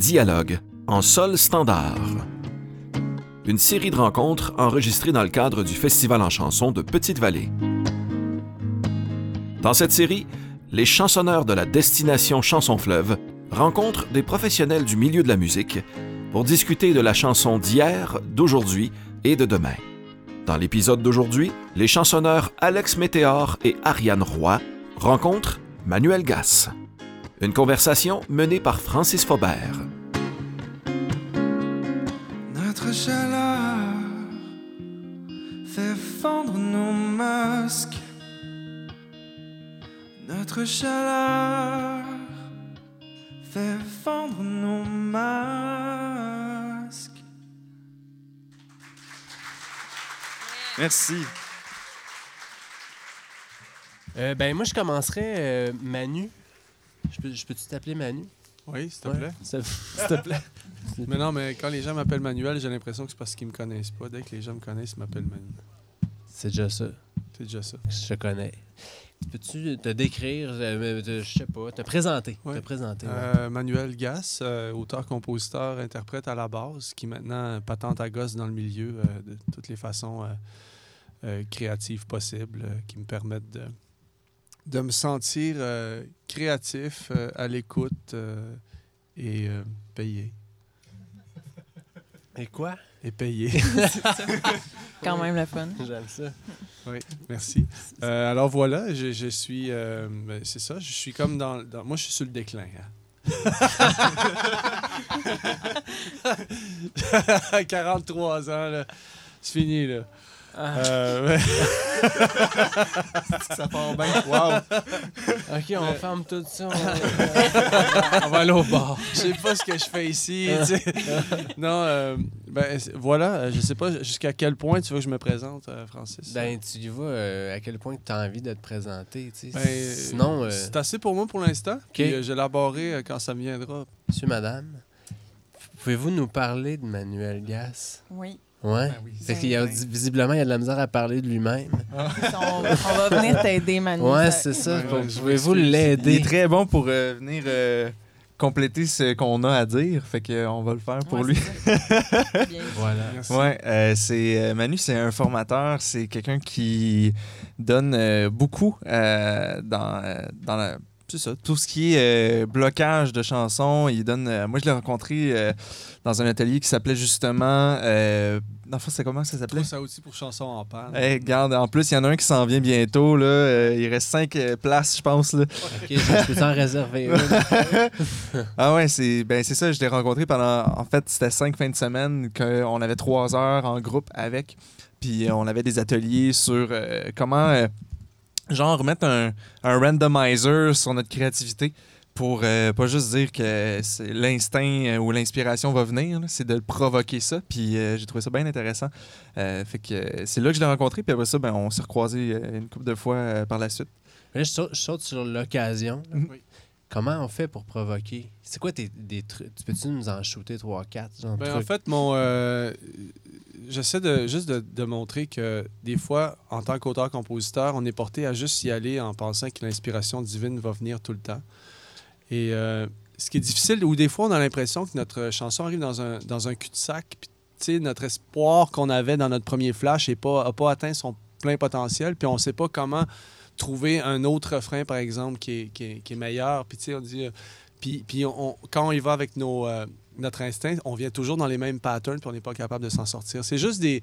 Dialogue en sol standard. Une série de rencontres enregistrées dans le cadre du Festival en chanson de Petite-Vallée. Dans cette série, les chansonneurs de la destination Chanson Fleuve rencontrent des professionnels du milieu de la musique pour discuter de la chanson d'hier, d'aujourd'hui et de demain. Dans l'épisode d'aujourd'hui, les chansonneurs Alex Météor et Ariane Roy rencontrent Manuel Gass. Une conversation menée par Francis Faubert. Notre chaleur fait fondre nos masques. Notre chaleur fait fondre nos masques. Merci. Euh, ben moi je commencerais euh, Manu. Je peux- je peux-tu t'appeler Manu? Oui, s'il te plaît. S'il te plaît. Mais non, mais quand les gens m'appellent Manuel, j'ai l'impression que c'est parce qu'ils me connaissent pas. Dès que les gens me connaissent, ils m'appellent Manu. C'est déjà ça. C'est déjà ça. Je connais. Peux-tu te décrire, euh, te- je sais pas, te présenter? Ouais. Te présenter. ouais. Euh, Manuel Gass, euh, auteur, compositeur, interprète à la base, qui maintenant patente à gosse dans le milieu euh, de toutes les façons euh, euh, créatives possibles, euh, qui me permettent de, de me sentir euh, créatif, euh, à l'écoute euh, et euh, payé. Et quoi? Et payé. Quand même le fun. J'aime ça. Oui, merci. Euh, alors voilà, je, je suis. euh, ben, c'est ça, je suis comme dans, dans- Moi, je suis sur le déclin. hein. 43 ans, là. C'est fini, là. Ah, Euh. Ça part bien. Wow. ok, on ferme tout ça. on- On va aller au bar. Je sais pas ce que je fais ici. sais. non, euh, ben, voilà, euh, je sais pas jusqu'à quel point tu veux que je me présente, euh, Francis. ben, tu y vas euh, à quel point tu as envie de te présenter. Ben, Sinon, euh, C'est assez pour moi pour l'instant. Euh, l'élaborerai euh, quand ça me viendra. monsieur, madame, pouvez-vous nous parler de Manuel Gass? Oui. Ouais. oui. Fait qu'il y a, visiblement, il y a de la misère à parler de lui-même. On, on va venir t'aider, Manu. Ouais, c'est ça. Ouais, je Pouvez-vous m'excuse. Il l'aider? est très bon pour euh, venir euh, compléter ce qu'on a à dire. Fait que, euh, on va le faire pour Ouais, lui. Voilà. Merci. Ouais, euh, c'est euh, Manu, c'est un formateur, c'est quelqu'un qui donne euh, beaucoup euh, dans, euh, dans la- c'est ça, tout ce qui est euh, blocage de chansons. Il donne. euh, moi, je l'ai rencontré euh, dans un atelier qui s'appelait justement. Euh, dans c'est comment ça s'appelait? À outils pour chansons en panne. Hey, regarde, en plus, il y en a un qui s'en vient bientôt. Là. Euh, il reste cinq euh, places, je pense. Là. Ok, je peux t'en réserver une. Ah ouais, c'est ben c'est ça, je l'ai rencontré pendant en fait, c'était cinq fins de semaine qu'on avait trois heures en groupe avec. Puis on avait des ateliers sur euh, comment euh, genre remettre un, un randomizer sur notre créativité pour euh, pas juste dire que c'est l'instinct euh, ou l'inspiration va venir, là, c'est de le provoquer ça. Puis euh, j'ai trouvé ça bien intéressant. Euh, fait que c'est là que je l'ai rencontré. Puis après ça, ben, on s'est recroisés euh, une couple de fois euh, par la suite. Là, je, saute, je saute sur l'occasion. Oui. Comment on fait pour provoquer? C'est quoi tes, des trucs? Tu peux-tu nous en shooter 3-4? genre Ben, en fait, mon, euh, j'essaie de, juste de, montrer que des fois, en tant qu'auteur-compositeur, on est porté à juste y aller en pensant que l'inspiration divine va venir tout le temps. Et euh, ce qui est difficile, ou des fois, on a l'impression que notre chanson arrive dans un, dans un cul-de-sac, puis notre espoir qu'on avait dans notre premier flash n'a pas, pas atteint son plein potentiel, puis on ne sait pas comment trouver un autre refrain, par exemple, qui est, qui est, qui est meilleur. Puis, on dit... euh, puis, puis quand on y va avec nos, euh, notre instinct, on vient toujours dans les mêmes patterns, puis on n'est pas capable de s'en sortir. C'est juste des,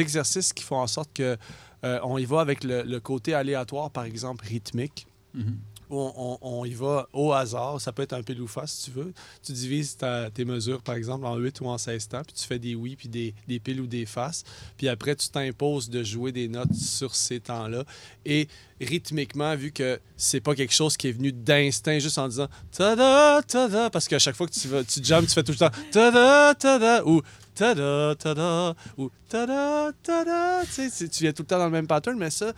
exercices qui font en sorte que euh, on y va avec le, côté aléatoire, par exemple, rythmique. Mhm. où On, y va au hasard. Ça peut être un pile ou face, si tu veux. Tu divises tes mesures, par exemple, en 8 ou en 16 temps, puis tu fais des oui, puis des, des piles ou des faces. Puis après, tu t'imposes de jouer des notes sur ces temps-là. Et rythmiquement, vu que c'est pas quelque chose qui est venu d'instinct, juste en disant tada, tada, parce qu'à chaque fois que tu, vas, tu jammes, tu fais tout le temps tada, tada, ou tada, tada, ou tada, tada. Tu tu viens tout le temps dans le même pattern, mais ça,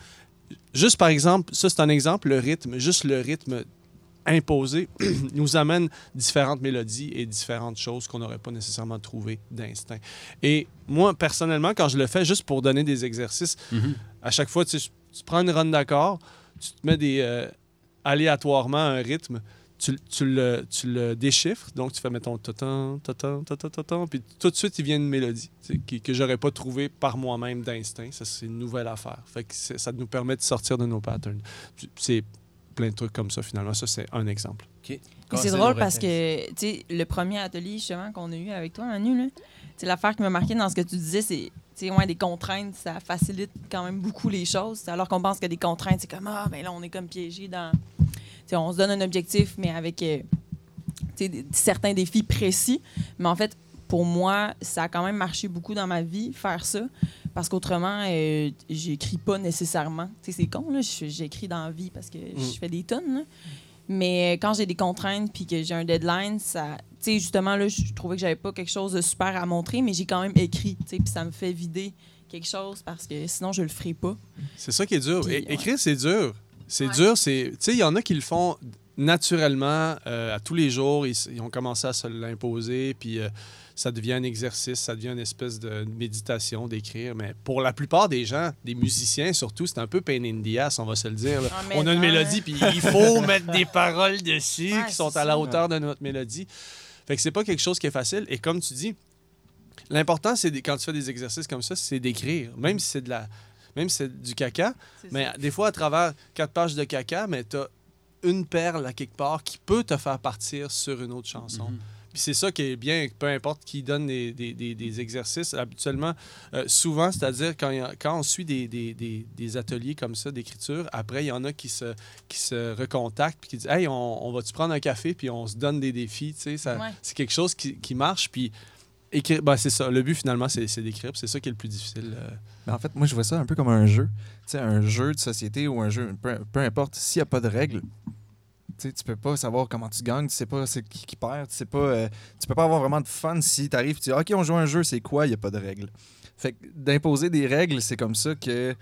juste par exemple, ça c'est un exemple, le rythme, juste le rythme imposé nous amène différentes mélodies et différentes choses qu'on n'aurait pas nécessairement trouvées d'instinct. Et moi, personnellement, quand je le fais, juste pour donner des exercices, Mhm. à chaque fois, tu, tu prends une run d'accord, tu te mets des, euh, aléatoirement un rythme, tu, tu le, tu le déchiffres, donc tu fais, mettons, totan, totan, totan, puis tout de suite, il vient une mélodie tu sais, qui- que j'aurais pas trouvée par moi-même d'instinct. Ça, c'est une nouvelle affaire. Fait que c'est- ça nous permet de sortir de nos patterns. C'est plein de trucs comme ça, finalement. Ça, c'est un exemple. Casser C'est drôle parce que, tu sais, le premier atelier justement qu'on a eu avec toi, Manu, là, c'est l'affaire qui m'a marqué dans ce que tu disais, c'est, ouais, des contraintes, ça facilite quand même beaucoup les choses. Alors qu'on pense que des contraintes, c'est comme, ah, ben là, on est comme piégé dans. On se donne un objectif, mais avec, euh, certains défis précis. Mais en fait, pour moi, ça a quand même marché beaucoup dans ma vie, faire ça. Parce qu'autrement, euh, j'écris pas nécessairement. C'est con, là. J'écris dans la vie parce que je fais des tonnes, là. Mais euh, quand j'ai des contraintes puis que j'ai un deadline, ça, justement là, je trouvais que j'avais pas quelque chose de super à montrer, mais j'ai quand même écrit, puis ça me fait vider quelque chose parce que sinon je le ferai pas. C'est ça qui est dur. Puis, É- ouais. Écrire, c'est dur. C'est Ouais. dur. C'est, tu sais, il y en a qui le font naturellement euh, à tous les jours. Ils, ont commencé à se l'imposer, puis euh, ça devient un exercice, ça devient une espèce de méditation d'écrire. Mais pour la plupart des gens, des musiciens surtout, c'est un peu pain in the ass, on va se le dire. Ah, On a une non. mélodie, puis il faut mettre des paroles dessus Ouais, qui sont à la hauteur de notre mélodie. Fait que c'est pas quelque chose qui est facile. Et comme tu dis, l'important, c'est quand tu fais des exercices comme ça, c'est d'écrire. Même si c'est de la, même si c'est du caca, mais ça. des fois, à travers quatre pages de caca, mais tu as une perle à quelque part qui peut te faire partir sur une autre chanson. Mhm. Puis c'est ça qui est bien, peu importe qui donne des, des- des- des exercices. Habituellement, euh, souvent, c'est-à-dire quand, a- quand on suit des, des- des- des ateliers comme ça d'écriture, après, il y en a qui se, qui se recontactent puis qui disent Hey, on, on va-tu prendre un café puis on se donne des défis. Tu sais, Ouais. C'est quelque chose qui, qui marche. Puis écrire, ben, c'est ça. Le but, finalement, c'est c'est d'écrire. C'est ça qui est le plus difficile. euh. Mais en fait, moi, je vois ça un peu comme un jeu. Tu sais, un jeu de société ou un jeu, peu, peu importe, s'il n'y a pas de règles, tu tu peux pas savoir comment tu gagnes, tu sais pas c'est qui perd, tu sais euh, peux pas avoir vraiment de fun si tu arrives, tu dis OK, on joue un jeu, c'est quoi, il n'y a pas de règles. Fait que d'imposer des règles, c'est comme ça que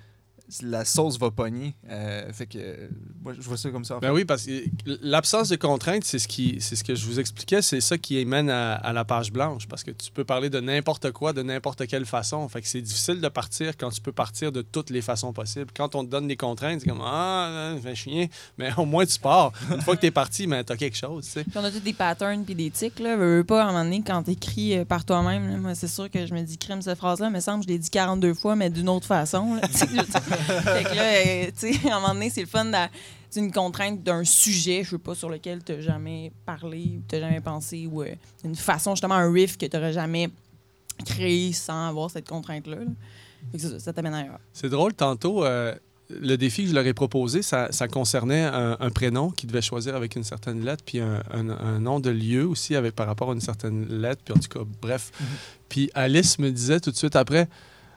la sauce va pogner. Euh, fait que euh, moi, je vois ça comme ça. en Ben oui, parce que l'absence de contraintes, c'est ce, qui, c'est ce que je vous expliquais, c'est ça qui mène à, à la page blanche, parce que tu peux parler de n'importe quoi, de n'importe quelle façon. Fait que c'est difficile de partir quand tu peux partir de toutes les façons possibles. Quand on te donne des contraintes, c'est comme Ah, ça fait chier, mais au moins tu pars. Une fois que tu es parti, ben, tu as quelque chose. tu sais. Puis on a tous des patterns puis des tics, là. Veux, veux pas, à un moment donné, quand t'écris euh, par toi-même, moi, c'est sûr que je me dis, crème, cette phrase-là, me semble, je l'ai dit 42 fois, mais d'une autre façon, là. Tu fait que là, euh, tu sais, à un moment donné, c'est le fun d'a- c'est une contrainte d'un sujet, je sais pas, sur lequel t'as jamais parlé, ou t'as jamais pensé, ou euh, une façon, justement, un riff que t'aurais jamais créé sans avoir cette contrainte-là. là. Fait que ça, ça t'amène ailleurs. C'est drôle, tantôt, euh, le défi que je leur ai proposé, ça, ça concernait un, un prénom qu'ils devaient choisir avec une certaine lettre, puis un, un- un nom de lieu aussi avec, par rapport à une certaine lettre, puis en tout cas, bref. Puis Alice me disait tout de suite après,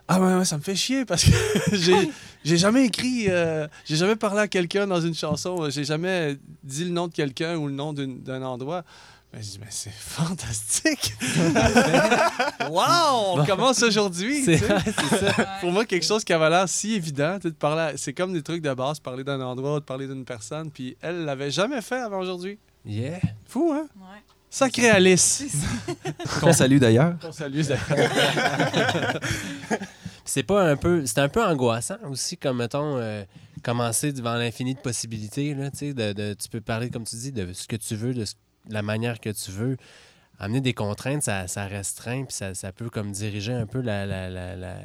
ah ouais, ouais, ça me fait chier parce que j'ai j'ai jamais écrit, euh, j'ai jamais parlé à quelqu'un dans une chanson, j'ai jamais dit le nom de quelqu'un ou le nom d'une- d'un endroit. Ben, je dis, mais c'est fantastique! wow! On commence aujourd'hui! C'est tu sais. c'est ça. Pour moi, quelque chose qui avait l'air si évident, tu sais, de parler à- c'est comme des trucs de base, parler d'un endroit, de parler d'une personne, puis elle l'avait jamais fait avant aujourd'hui. Yeah. Fou, hein? Ouais. Sacré Alice! Qu'on salue d'ailleurs. On salue d'ailleurs. C'est pas un peu. C'est un peu angoissant aussi, comme mettons. euh, commencer devant l'infini de possibilités. Là, tu sais, de, de- tu peux parler, comme tu dis, de ce que tu veux, de, ce- de la manière que tu veux. Amener des contraintes, ça, ça restreint, puis ça, ça peut comme diriger un peu la. la, la, la-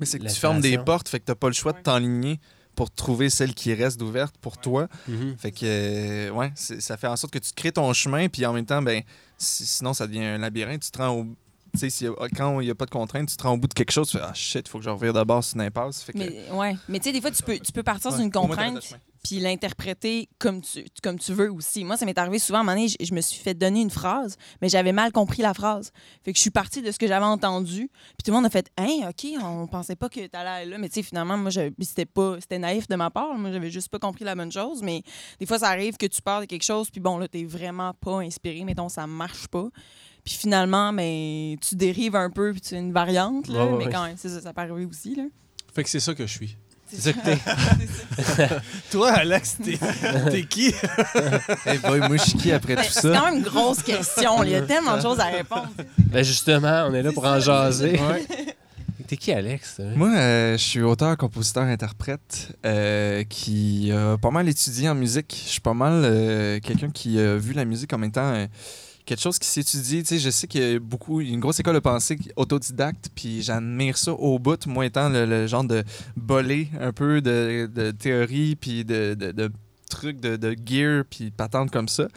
Mais c'est que tu fermes des portes, fait que t'as pas le choix de t'enligner pour trouver celle qui reste ouverte pour toi. Mhm. Fait que, euh, ouais, ça fait en sorte que tu crées ton chemin, puis en même temps, ben, si- sinon, ça devient un labyrinthe. Tu te rends au. A- quand il n'y a pas de contrainte, tu te rends au bout de quelque chose, tu fais Ah shit, faut que je revienne d'abord, c'est une impasse. Fait que, Mais, ouais. Mais tu sais, des fois, tu peux, tu peux partir ouais, t'as fait contrainte. Puis l'interpréter comme tu, comme tu veux aussi. Moi, ça m'est arrivé souvent, à un moment donné, je, je me suis fait donner une phrase, mais j'avais mal compris la phrase. Fait que je suis partie de ce que j'avais entendu, puis tout le monde a fait « Hein, OK, on pensait pas que t'allais là. » Mais tu sais, finalement, moi, c'était pas... C'était naïf de ma part. Moi, j'avais juste pas compris la bonne chose, mais des fois, ça arrive que tu parles de quelque chose, puis bon, là, t'es vraiment pas inspiré, mettons, ça marche pas. Puis finalement, ben, tu dérives un peu, puis tu es une variante, là, mais quand même, ça, ça peut arriver aussi, là. Fait que c'est ça que je suis. C'est ça que t'es. Toi, Alex, t'es t'es qui? Hey boy, moi, je suis qui après Ben, tout c'est ça? quand même une grosse question. Il y a tellement de choses à répondre. Ben justement, on est là pour en jaser. T'es qui, Alex? Moi, euh, je suis auteur, compositeur, interprète euh, qui a pas mal étudié en musique. Je suis pas mal euh, quelqu'un qui a vu la musique en même temps euh, quelque chose qui s'étudie. Tu sais, je sais qu'il y a beaucoup, il y a une grosse école de pensée autodidacte, puis j'admire ça au bout, moi étant le, le genre de bolé un peu de, de théorie, puis de, de, de trucs de, de gear, puis patente comme ça.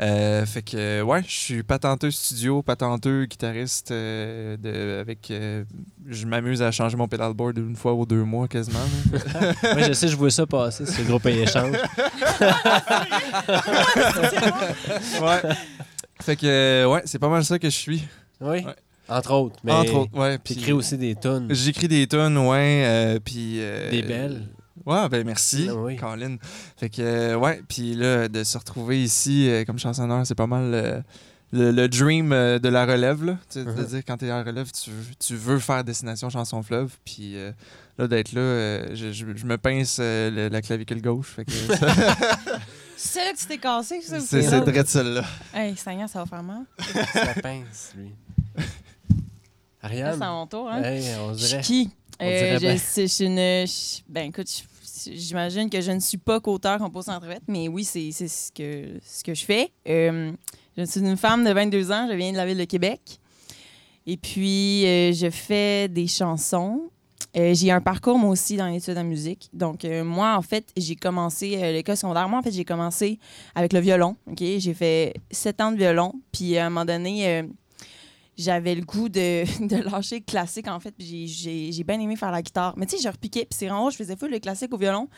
Euh, fait que, ouais, je suis patenteux studio, patenteux guitariste, euh, de, avec... euh, je m'amuse à changer mon pedalboard une fois ou deux mois quasiment. Moi, je sais, je vois ça passer sur le groupe échange. ouais. Fait que, euh, ouais, c'est pas mal ça que je suis. Oui. Ouais. Entre autres. Mais Entre autres, ouais. puis- T'écris aussi des tunes. J'écris des tonnes, ouais, euh, puis... euh, Des belles. Ouais, ben merci, Ah oui. Colin. Fait que, euh, ouais, puis là, de se retrouver ici comme chansonneur, c'est pas mal le, le dream de la relève, là. Tu sais, de Mhm. dire, quand t'es en relève, tu, tu veux faire Destination Chanson Fleuve, puis euh, là, d'être là, euh, je, je- je me pince euh, le- la clavicule gauche, fait que C'est là que tu t'es cassé, ça? ou c'est c'est l'autre? drette celle-là. Hey, Seigneur, ça va faire mal. La pince, lui. Ariane. c'est à mon tour, hein? Hey, on Je suis dirait. qui? Euh, je, suis une. je- ben, écoute, j'imagine que je ne suis pas qu'auteur, compositeur, interprète, mais oui, c'est c'est ce que, ce que je fais. Euh, je suis une femme de 22 ans, je viens de la ville de Québec. Et puis, euh, je fais des chansons. Euh, j'ai un parcours, moi aussi, dans l'étude en musique. Donc, euh, moi, en fait, j'ai commencé euh, l'école secondaire. Moi, en fait, j'ai commencé avec le violon. J'ai fait sept ans de violon. Puis, à un moment donné, euh, j'avais le goût de, de lâcher le classique, en fait. Puis j'ai- j'ai j'ai bien aimé faire la guitare. Mais tu sais, je repiquais. Puis c'est vraiment je faisais full le classique au violon.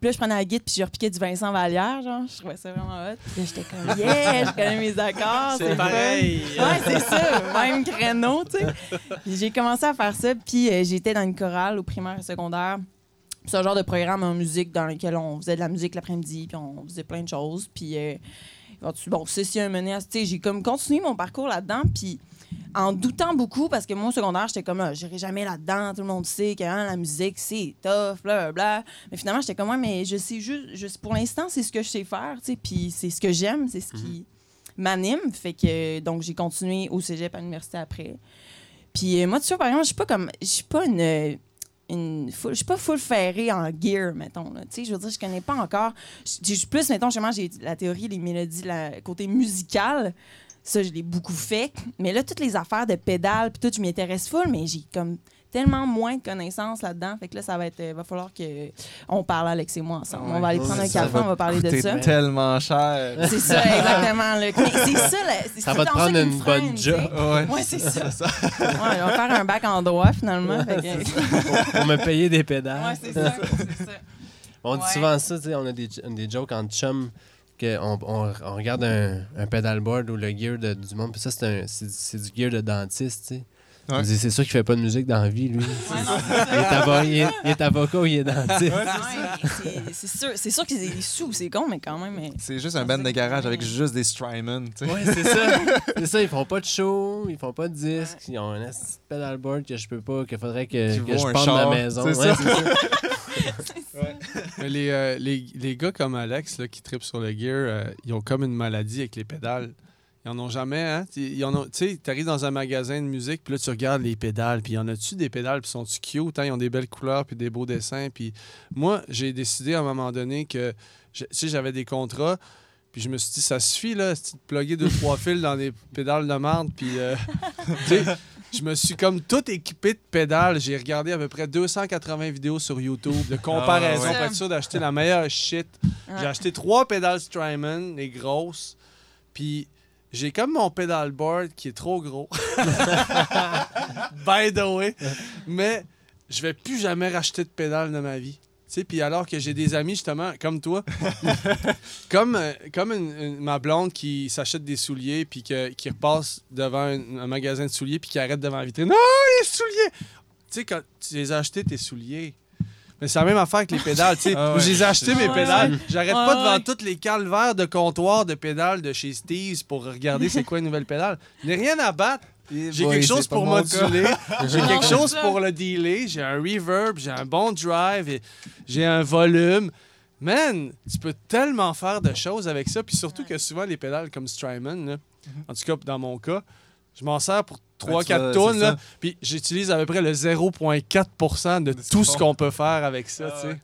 Puis là, je prenais la guitare, puis je repiquais du Vincent Vallière, genre. Je trouvais ça vraiment hot. Puis là, j'étais comme, yeah, je connais mes accords. C'est fun. pareil. Ouais, c'est ça, même créneau, tu sais. Puis J'ai commencé à faire ça, puis euh, j'étais dans une chorale au primaire et secondaire. C'est un genre de programme en musique dans lequel on faisait de la musique l'après-midi, puis on faisait plein de choses. Puis, euh, bon, ceci a mené à. Tu sais, j'ai comme continué mon parcours là-dedans, puis en doutant beaucoup, parce que moi, au secondaire, j'étais comme, ah, j'irai jamais là-dedans, tout le monde sait que hein, la musique, c'est tough, bla, bla. Mais finalement, j'étais comme, ouais, mais je sais juste, je, pour l'instant, c'est ce que je sais faire, tu sais, puis c'est ce que j'aime, c'est ce qui m'anime. Fait que, donc, j'ai continué au cégep à l'université après. Puis euh, moi, tu vois, par exemple, je suis pas comme, je suis pas une. je suis pas full ferrée en gear, mettons. Tu sais, je veux dire, je connais pas encore. Je plus, mettons, justement, j'ai la théorie, les mélodies, le côté musical. Ça, je l'ai beaucoup fait. Mais là, toutes les affaires de pédales, puis tout, je m'y intéresse full, mais j'ai comme tellement moins de connaissances là-dedans. Fait que là, ça va être. euh, va falloir que on parle, Alex et moi, ensemble. on va aller prendre un café, on va parler de ça. tellement cher. C'est ça, exactement. c'est ça, là, c'est Ça va te prendre une freine, bonne job. Ouais. Ouais, c'est ça. Ouais, on va faire un bac en droit, finalement. Fait que- Pour me payer des pédales. Ouais, c'est ça. c'est ça. On dit souvent ça, tu sais, on a des, des jokes entre chums qu'on on, on regarde un, un pedalboard ou le gear de- du monde, puis ça, c'est un- c'est c'est du gear de dentiste, tu sais. Ouais. C'est sûr qu'il fait pas de musique dans la vie, lui. Ouais, non, c'est ça. Il est, il est- il est avocat ou il est dentiste. Ouais, c'est- c'est sûr, c'est sûr qu'ils ont des sous, c'est con, mais quand même. mais- C'est juste un band de garage avec juste des Strymon, tu sais. Ouais, c'est ça. C'est ça, ils font pas de show, ils font pas de disques, ils ont un pedalboard que je peux pas, qu'il faudrait que, que je un pende ma char, maison. c'est Ouais, ça. euh, les, gars comme Alex qui tripent sur le gear, euh, ils ont comme une maladie avec les pédales. Ils en ont jamais, hein? Tu sais, t'arrives dans un magasin de musique, puis là, tu regardes les pédales, puis y en a-tu des pédales, puis sont-tu cute? hein? Ils ont des belles couleurs, puis des beaux dessins. Puis moi, j'ai décidé à un moment donné que, tu sais, j'avais des contrats, puis je me suis dit, ça suffit, là, de plugger deux, trois fils dans des pédales de merde, puis, euh, je me suis comme tout équipé de pédales. J'ai regardé à peu près 280 vidéos sur YouTube de comparaison ouais. pour être sûr d'acheter la meilleure shit. J'ai acheté trois pédales Strymon, les grosses. Puis j'ai comme mon pedalboard qui est trop gros. By the way. Mais je vais plus jamais racheter de pédales de ma vie. Tu sais, puis alors que j'ai des amis, justement, comme toi, comme, euh, comme une- une- ma blonde qui s'achète des souliers, puis que- qui repasse devant un, un magasin de souliers, puis qui arrête devant la vitrine. Oh, les souliers! Tu sais, quand tu les as achetés, tes souliers. Mais c'est la même affaire que les pédales, tu sais. Ah ouais. Je les ai achetés, mes Ouais, pédales. ouais. J'arrête Ouais, pas devant tous les calvaires de comptoir de pédales de chez Steve's pour regarder c'est quoi une nouvelle pédale. Je n'ai rien à battre. J'ai quelque chose pour moduler. J'ai quelque chose pour le dealer. J'ai un reverb, j'ai un bon drive, j'ai un volume. Man, tu peux tellement faire de choses avec ça. Puis surtout que souvent, les pédales comme Strymon, là, en tout cas dans mon cas, Je m'en sers pour Ouais, tu 3-4 vas- tonnes. Puis j'utilise à peu près le 0,4 de De ce tout ce qu'on peut faire avec ça, Ah tu sais.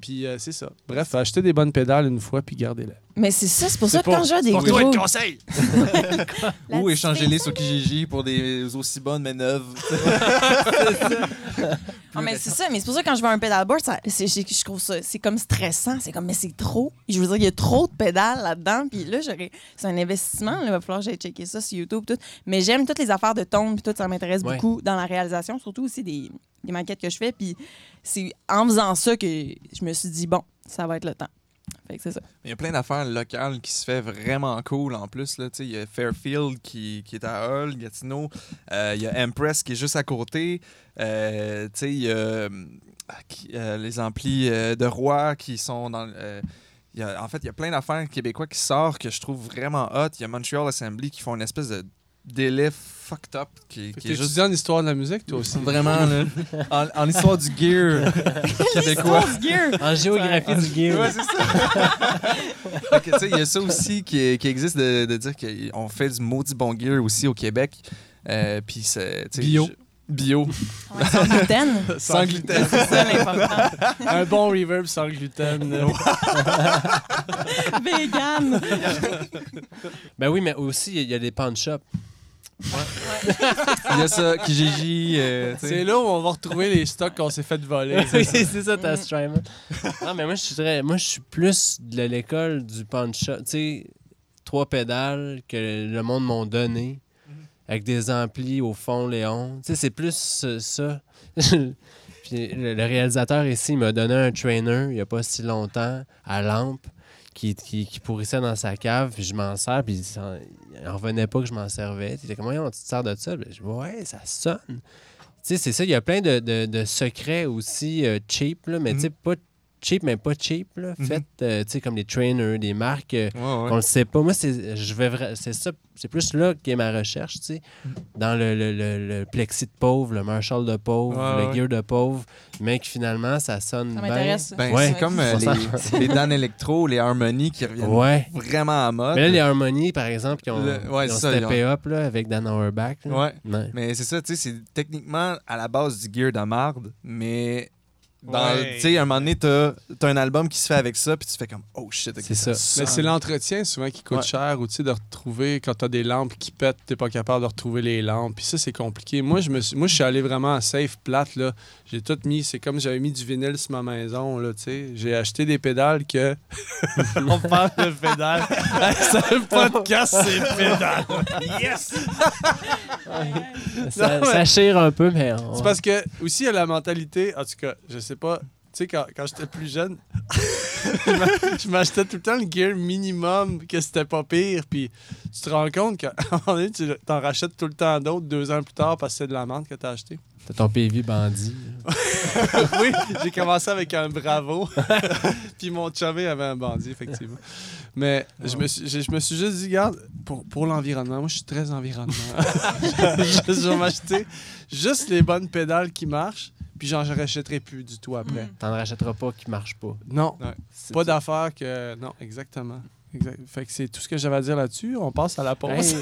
Puis euh, c'est ça. Bref, achetez des bonnes pédales une fois, puis gardez-les. Mais c'est ça, c'est pour ça que quand je vois des Pour toi, gros... le conseil! Ou distinction. sur Kijiji pour des aussi bonnes mais neuves. Ah, mais c'est ça, mais c'est pour ça que quand je vois un pedalboard, ça, c'est- je, je trouve ça, c'est comme stressant. C'est comme, mais c'est trop. Je veux dire, il y a trop de pédales là-dedans. Puis là, j'aurais, c'est un investissement. là, il va falloir que j'aille checker ça sur YouTube. Tout. Mais j'aime toutes les affaires de tone. Puis tout, ça m'intéresse Ouais. beaucoup dans la réalisation, surtout aussi des, des maquettes que je fais. Puis c'est en faisant ça que je me suis dit, bon, ça va être le temps. Fait que ça. Il y a plein d'affaires locales qui se fait vraiment cool en plus. Là. Il y a Fairfield qui, qui est à Hull, Gatineau. Euh, il y a Empress qui est juste à côté. Euh, il y a qui- euh, les amplis euh, de Roi qui sont dans. en fait, il y a plein d'affaires québécois qui sortent que je trouve vraiment hot. Il y a Montreal Assembly qui font une espèce de délai fucked up qui, est juste en histoire de la musique, toi aussi? vraiment là, en, en histoire du gear québécois. En géographie du gear. Ouais, c'est ça. Tu sais, Il y a ça aussi qui, qui existe de, de dire qu'on fait du maudit bon gear aussi au Québec. Euh, Puis Bio. je- Bio. Ouais, sans gluten. Sans gluten. c'est ça l'important. Un bon reverb sans gluten. Vegan. Ben oui, mais aussi, il y a des pawn shops. Il y a ça, Kijiji. euh, tu sais. C'est là où on va retrouver les stocks qu'on s'est fait voler. c'est ça, ta. Non, mais moi, je suis très... Moi, je suis plus de l'école du shop. Tu sais, trois pédales que le monde m'ont donné avec des amplis au fond, Léon. Tu sais, c'est plus euh, ça. Puis le, réalisateur ici m'a donné un trainer il n'y a pas si longtemps à lampe qui, qui, qui pourrissait dans sa cave. Puis je m'en sers, puis il s'en- il en revenait pas que je m'en servais. Il était comme, Voyons, tu te sers de ça? Puis je dis, ouais, ça sonne. Tu sais, c'est ça, il y a plein de, de- de secrets aussi euh, cheap, là, mais tu sais, pas cheap, mais pas cheap, là. Mhm. Fait, euh, tu sais, comme des trainers, des marques euh, Ouais, ouais. qu'on le sait pas. Moi, c'est je vais c'est ça, c'est plus là qu'est ma recherche, tu sais. Dans le, le, le- le plexi de pauvre, le Marshall de pauvre, Ouais, le ouais. gear de pauvre, mais que finalement, ça sonne Ça bien. m'intéresse. Ben, Ouais. C'est comme euh, les, les Dan Electro, les Harmony qui reviennent Ouais. vraiment à mode. Mais là, les Harmony, par exemple, qui ont, Le- ouais, qui ont c'est ça, steppé up là, avec Dan Auerbach. Ouais. Mais c'est ça, tu sais, c'est techniquement à la base du gear de marde, mais dans, Ouais. tu sais, à un moment donné, t'as as un album qui se fait avec ça, puis tu fais comme, oh shit, ok, C'est ça. Mais c'est l'entretien souvent qui coûte Ouais. cher ou tu sais, de retrouver quand tu as des lampes qui pètent, tu pas capable de retrouver les lampes. Puis ça, c'est compliqué. Moi, je me suis, moi, je suis allé vraiment à safe plate. là. J'ai tout mis. C'est comme j'avais mis du vinyle sur ma maison. Là, tu sais. J'ai acheté des pédales que. On parle de pédales. c'est un podcast, c'est pédales. Yes! Ça, Non, mais- ça chire un peu, mais. on- C'est parce que aussi il y a la mentalité, en tout cas, je sais pas, tu sais, quand, quand j'étais plus jeune, je m'a- je m'achetais tout le temps le gear minimum, que c'était pas pire, puis tu te rends compte qu'à un moment donné, tu t'en rachètes tout le temps d'autres deux ans plus tard parce que c'est de la menthe que t'as acheté. T'as ton PV bandit. oui, j'ai commencé avec un bravo, puis mon chumé avait un bandit, effectivement. Mais je, me suis, je, je me suis juste dit, regarde, pour, pour l'environnement, moi je suis très environnement. je, je vais m'acheter juste les bonnes pédales qui marchent, puis j'en rachèterai plus du tout après. T'en rachèteras pas qui marche pas. Non, C'est pas d'affaires que. Non, exactement. Exact. Fait que c'est tout ce que j'avais à dire là-dessus. On passe à la pause. Hey,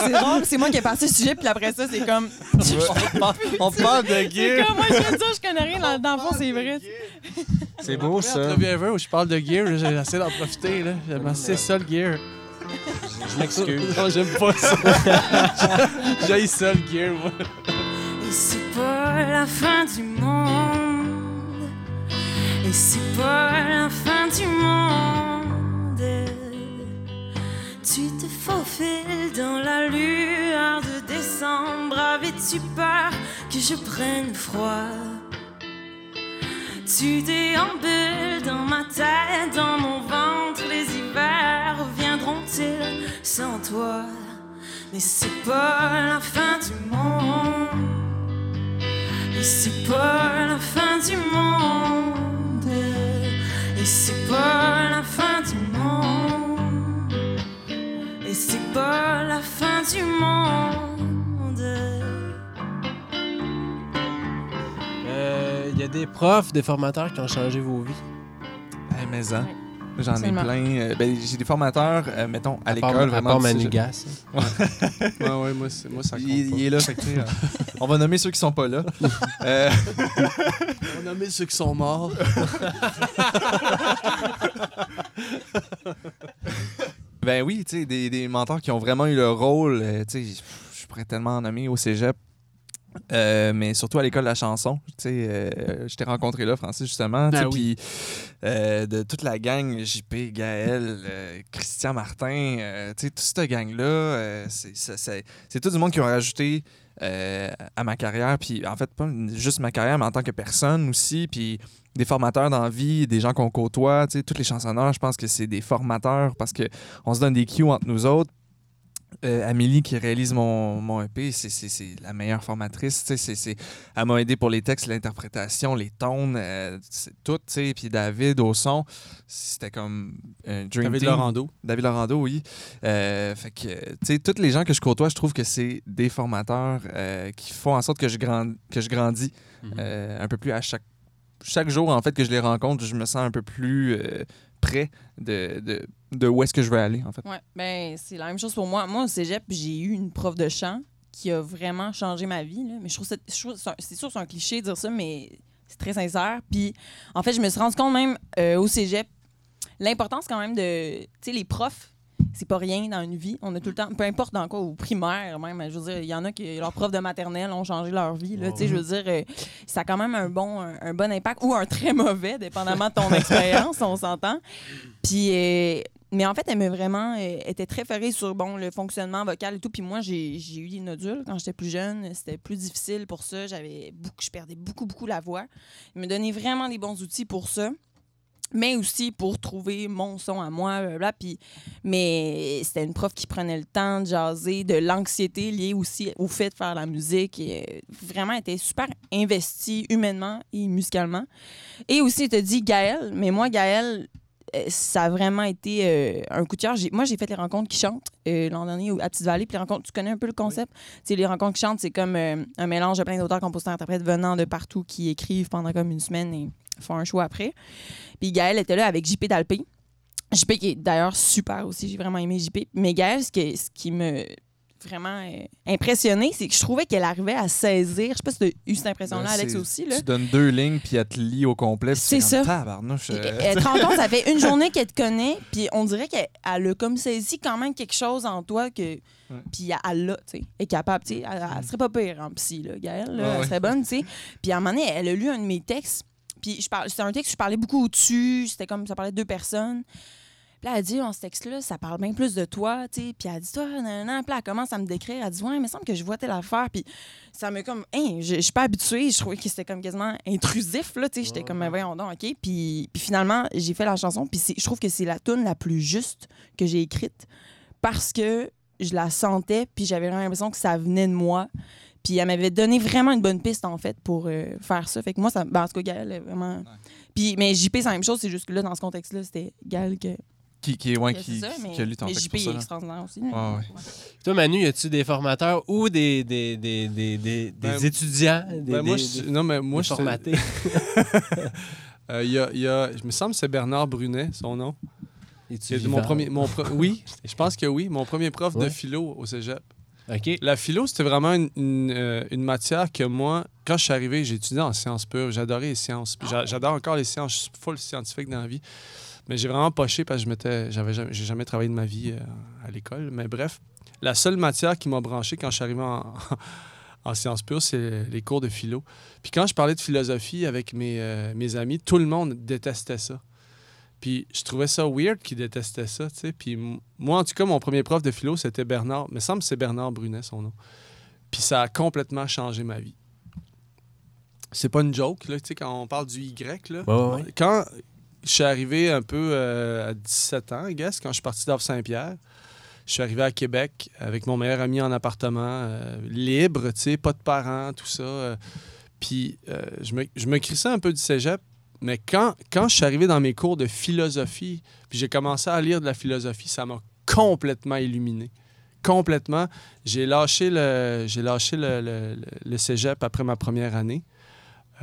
C'est drôle, c'est moi qui ai passé le sujet, puis après ça, c'est comme. On parle de C'est gear. comme moi, je viens de dire, je connais rien. Dans, dans le fond, c'est vrai. C'est beau, ça. Entrevue ever où je parle de gear, essayé d'en profiter. là. J'aime assez ça le gear. Je m'excuse. Non, j'aime pas ça. J'ai ça le gear, moi. Pas la fin du monde. Et c'est pas la fin du monde. Tu te faufiles dans la lueur de décembre. Avais-tu peur que je prenne froid? Tu déambules dans ma tête, dans mon ventre. Les hivers reviendront-ils sans toi? Mais c'est pas la fin du monde. Et c'est pas la fin du monde. Et c'est pas la fin du monde. Et c'est pas la fin du monde. Euh, Il y a des profs, des formateurs qui ont changé vos vies. Hey, mais hein. J'en ai plein. Euh, ben, j'ai des formateurs, euh, mettons, à, À part- l'école. À vraiment part du Manu cégep. Gas. Ouais, ouais, moi, c'est- moi ça compte Il, pas. il est là, fait que, euh, on va nommer ceux qui sont pas là. Euh, On a mis ceux qui sont morts. ben oui, tu sais, des, des mentors qui ont vraiment eu le rôle. tu sais, je pourrais tellement en nommer au cégep. Euh, mais surtout à l'école de la chanson. Tu sais, euh, je t'ai rencontré là, Francis, justement. Ah oui. Puis euh, de toute la gang, JP, Gaël, Christian Martin, tu sais, toute cette gang-là, c'est- tout du monde qui ont rajouté à ma carrière. Puis en fait, pas juste ma carrière, mais en tant que personne aussi. Puis des formateurs dans la vie, des gens qu'on côtoie, tu sais, tous les chansonneurs, je pense que c'est des formateurs parce que on se donne des cues entre nous autres. Euh, Amélie qui réalise mon, mon EP, c'est- la meilleure formatrice. Elle m'a aidé pour les textes, l'interprétation, les tones, euh, c'est tout. tu sais. Puis David au son, c'était comme un dream David team. Laurando. David Laurando, oui. Euh, fait que, tu sais, tous les gens que je côtoie, je trouve que c'est des formateurs euh, qui font en sorte que je, grand- que je grandis Mhm. un peu plus à chaque, chaque jour, en fait, que je les rencontre, je me sens un peu plus euh, près de, de, de où est-ce que je veux aller, en fait. Ouais, ben c'est la même chose pour moi. Moi, au cégep, j'ai eu une prof de chant qui a vraiment changé ma vie. là. Mais je trouve ça- c'est sûr, c'est un cliché de dire ça, mais c'est très sincère. Puis, en fait, je me suis rendu compte même euh, au cégep, l'importance quand même de. Tu sais, les profs, c'est pas rien dans une vie. On a tout le temps, peu importe dans quoi, au primaire même, je veux dire, il y en a qui, leurs profs de maternelle ont changé leur vie. Là, tu sais, je veux dire, euh, ça a quand même un bon, un, un bon impact ou un très mauvais, dépendamment de ton expérience, on s'entend. Puis, euh, mais en fait, elle m'a vraiment euh, était très ferrée sur bon, le fonctionnement vocal et tout. Puis moi, j'ai j'ai eu des nodules quand j'étais plus jeune. C'était plus difficile pour ça. J'avais beaucoup, je perdais beaucoup, beaucoup la voix. Elle me donnait vraiment des bons outils pour ça. Mais aussi pour trouver mon son à moi, blablabla. Puis, mais c'était une prof qui prenait le temps de jaser, de l'anxiété liée aussi au fait de faire la musique. Et, euh, vraiment, elle était super investie humainement et musicalement. Et aussi, elle te dit Gaël, mais moi, Gaël, euh, ça a vraiment été euh, un coup de cœur. Moi, j'ai fait les rencontres qui chantent euh, l'an dernier à Petite-Vallée. Puis les rencontres, tu connais un peu le concept? Les rencontres qui chantent, c'est comme euh, un mélange de plein d'auteurs, compositeurs, interprètes venant de partout qui écrivent pendant comme une semaine et font un choix après. Puis Gaël était là avec JP Dalpé. JP qui est d'ailleurs super aussi, j'ai vraiment aimé JP. Mais Gaël, ce, que- ce qui me vraiment euh, impressionné, c'est que je trouvais qu'elle arrivait à saisir. Je sais pas si tu as eu cette impression-là, Ben, Alex aussi. Là. Tu donnes deux lignes, puis elle te lit au complet. C'est ça. Tabarnouche, euh, Elle te rend compte, ça fait une journée qu'elle te connaît, puis on dirait qu'elle elle a comme saisi quand même quelque chose en toi que. Puis elle l'a, tu sais. Est capable, tu sais. Elle, elle serait pas pire en psy, là, Gaëlle, là, Ouais, elle ouais. serait bonne, tu sais. Puis à un moment donné, elle a lu un de mes textes, puis je parle, c'était un texte que je parlais beaucoup au-dessus, c'était comme ça parlait de deux personnes. Puis là, elle dit, dans ce texte-là, ça parle bien plus de toi, tu sais. Puis elle dit, toi, nan, nan. Puis là, elle commence à me décrire. Elle dit, ouais, il me semble que je vois telle affaire. Puis ça me comme, hein, je, suis pas habituée. Je trouvais que c'était comme quasiment intrusif, là, tu sais. J'étais comme, mais voyons donc, OK. Puis, puis finalement, j'ai fait la chanson. Puis je trouve que c'est la tune la plus juste que j'ai écrite parce que je la sentais. Puis j'avais vraiment l'impression que ça venait de moi. Puis elle m'avait donné vraiment une bonne piste, en fait, pour euh, faire ça. Fait que moi, ça, ben, en tout cas, Gaël, vraiment. Puis, mais JP, c'est la même chose. C'est juste que là, dans ce contexte-là, c'était Gaël que. qui, qui, ouais, que qui, ça, qui- mais, qui a lu ton mais texte JP pour ça. est extraordinaire aussi. Ouais, ouais. Toi, Manu, y a-tu des formateurs ou des, des, des, des, des, des Ben, étudiants, des, Ben, moi, des- je- des- non, mais moi, je formatés? Euh, il y a, il y a- je me semble que c'est Bernard Brunet, son nom. Vivant? mon premier, mon pro- oui, je pense que oui. Mon premier prof de philo au cégep. OK. La philo, c'était vraiment une, une, euh, une matière que moi, quand je suis arrivé, j'ai étudié en sciences pures. J'adorais les sciences. J'a- J'adore encore les sciences. Je suis full scientifique dans la vie. Mais j'ai vraiment poché parce que je m'étais, j'avais jamais, j'ai jamais travaillé de ma vie euh, à l'école. Mais bref, la seule matière qui m'a branché quand je suis arrivé en, en sciences pures, c'est les cours de philo. Puis quand je parlais de philosophie avec mes, euh, mes amis, tout le monde détestait ça. Puis je trouvais ça weird qu'ils détestaient ça, tu sais. Puis moi, en tout cas, mon premier prof de philo, c'était Bernard. Il me semble que c'est Bernard Brunet, son nom. Puis ça a complètement changé ma vie. C'est pas une joke, là, tu sais, quand on parle du Y, là. Ouais, ouais, ouais. Quand je suis arrivé un peu euh, à 17 ans, I guess, quand je suis parti d'Havre-Saint-Pierre, je suis arrivé à Québec avec mon meilleur ami en appartement, euh, libre, tu sais, pas de parents, tout ça. euh, puis je, me, je me crissais un peu du cégep, mais quand, quand je suis arrivé dans mes cours de philosophie, puis j'ai commencé à lire de la philosophie, ça m'a complètement illuminé. Complètement. J'ai lâché le, j'ai lâché le, le- cégep après ma première année.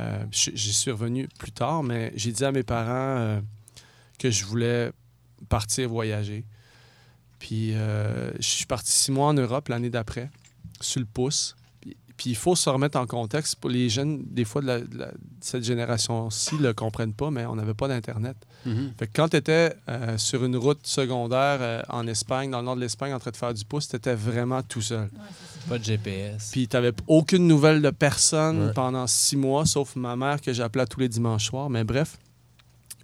Euh, J'y suis revenu plus tard, mais j'ai dit à mes parents euh, que je voulais partir voyager. Puis euh, je suis parti six mois en Europe l'année d'après, sur le pouce. Puis, il faut se remettre en contexte. Pour les jeunes, des fois, de, la- de la- de cette génération-ci ne le comprennent pas, mais on n'avait pas d'Internet. Mhm. Fait que quand tu étais sur une route secondaire euh, en Espagne, dans le nord de l'Espagne, en train de faire du pouce, tu étais vraiment tout seul. Pas de GPS. Puis tu n'avais aucune nouvelle de personne Ouais. pendant six mois, sauf ma mère que j'appelais tous les dimanches soirs. Mais bref,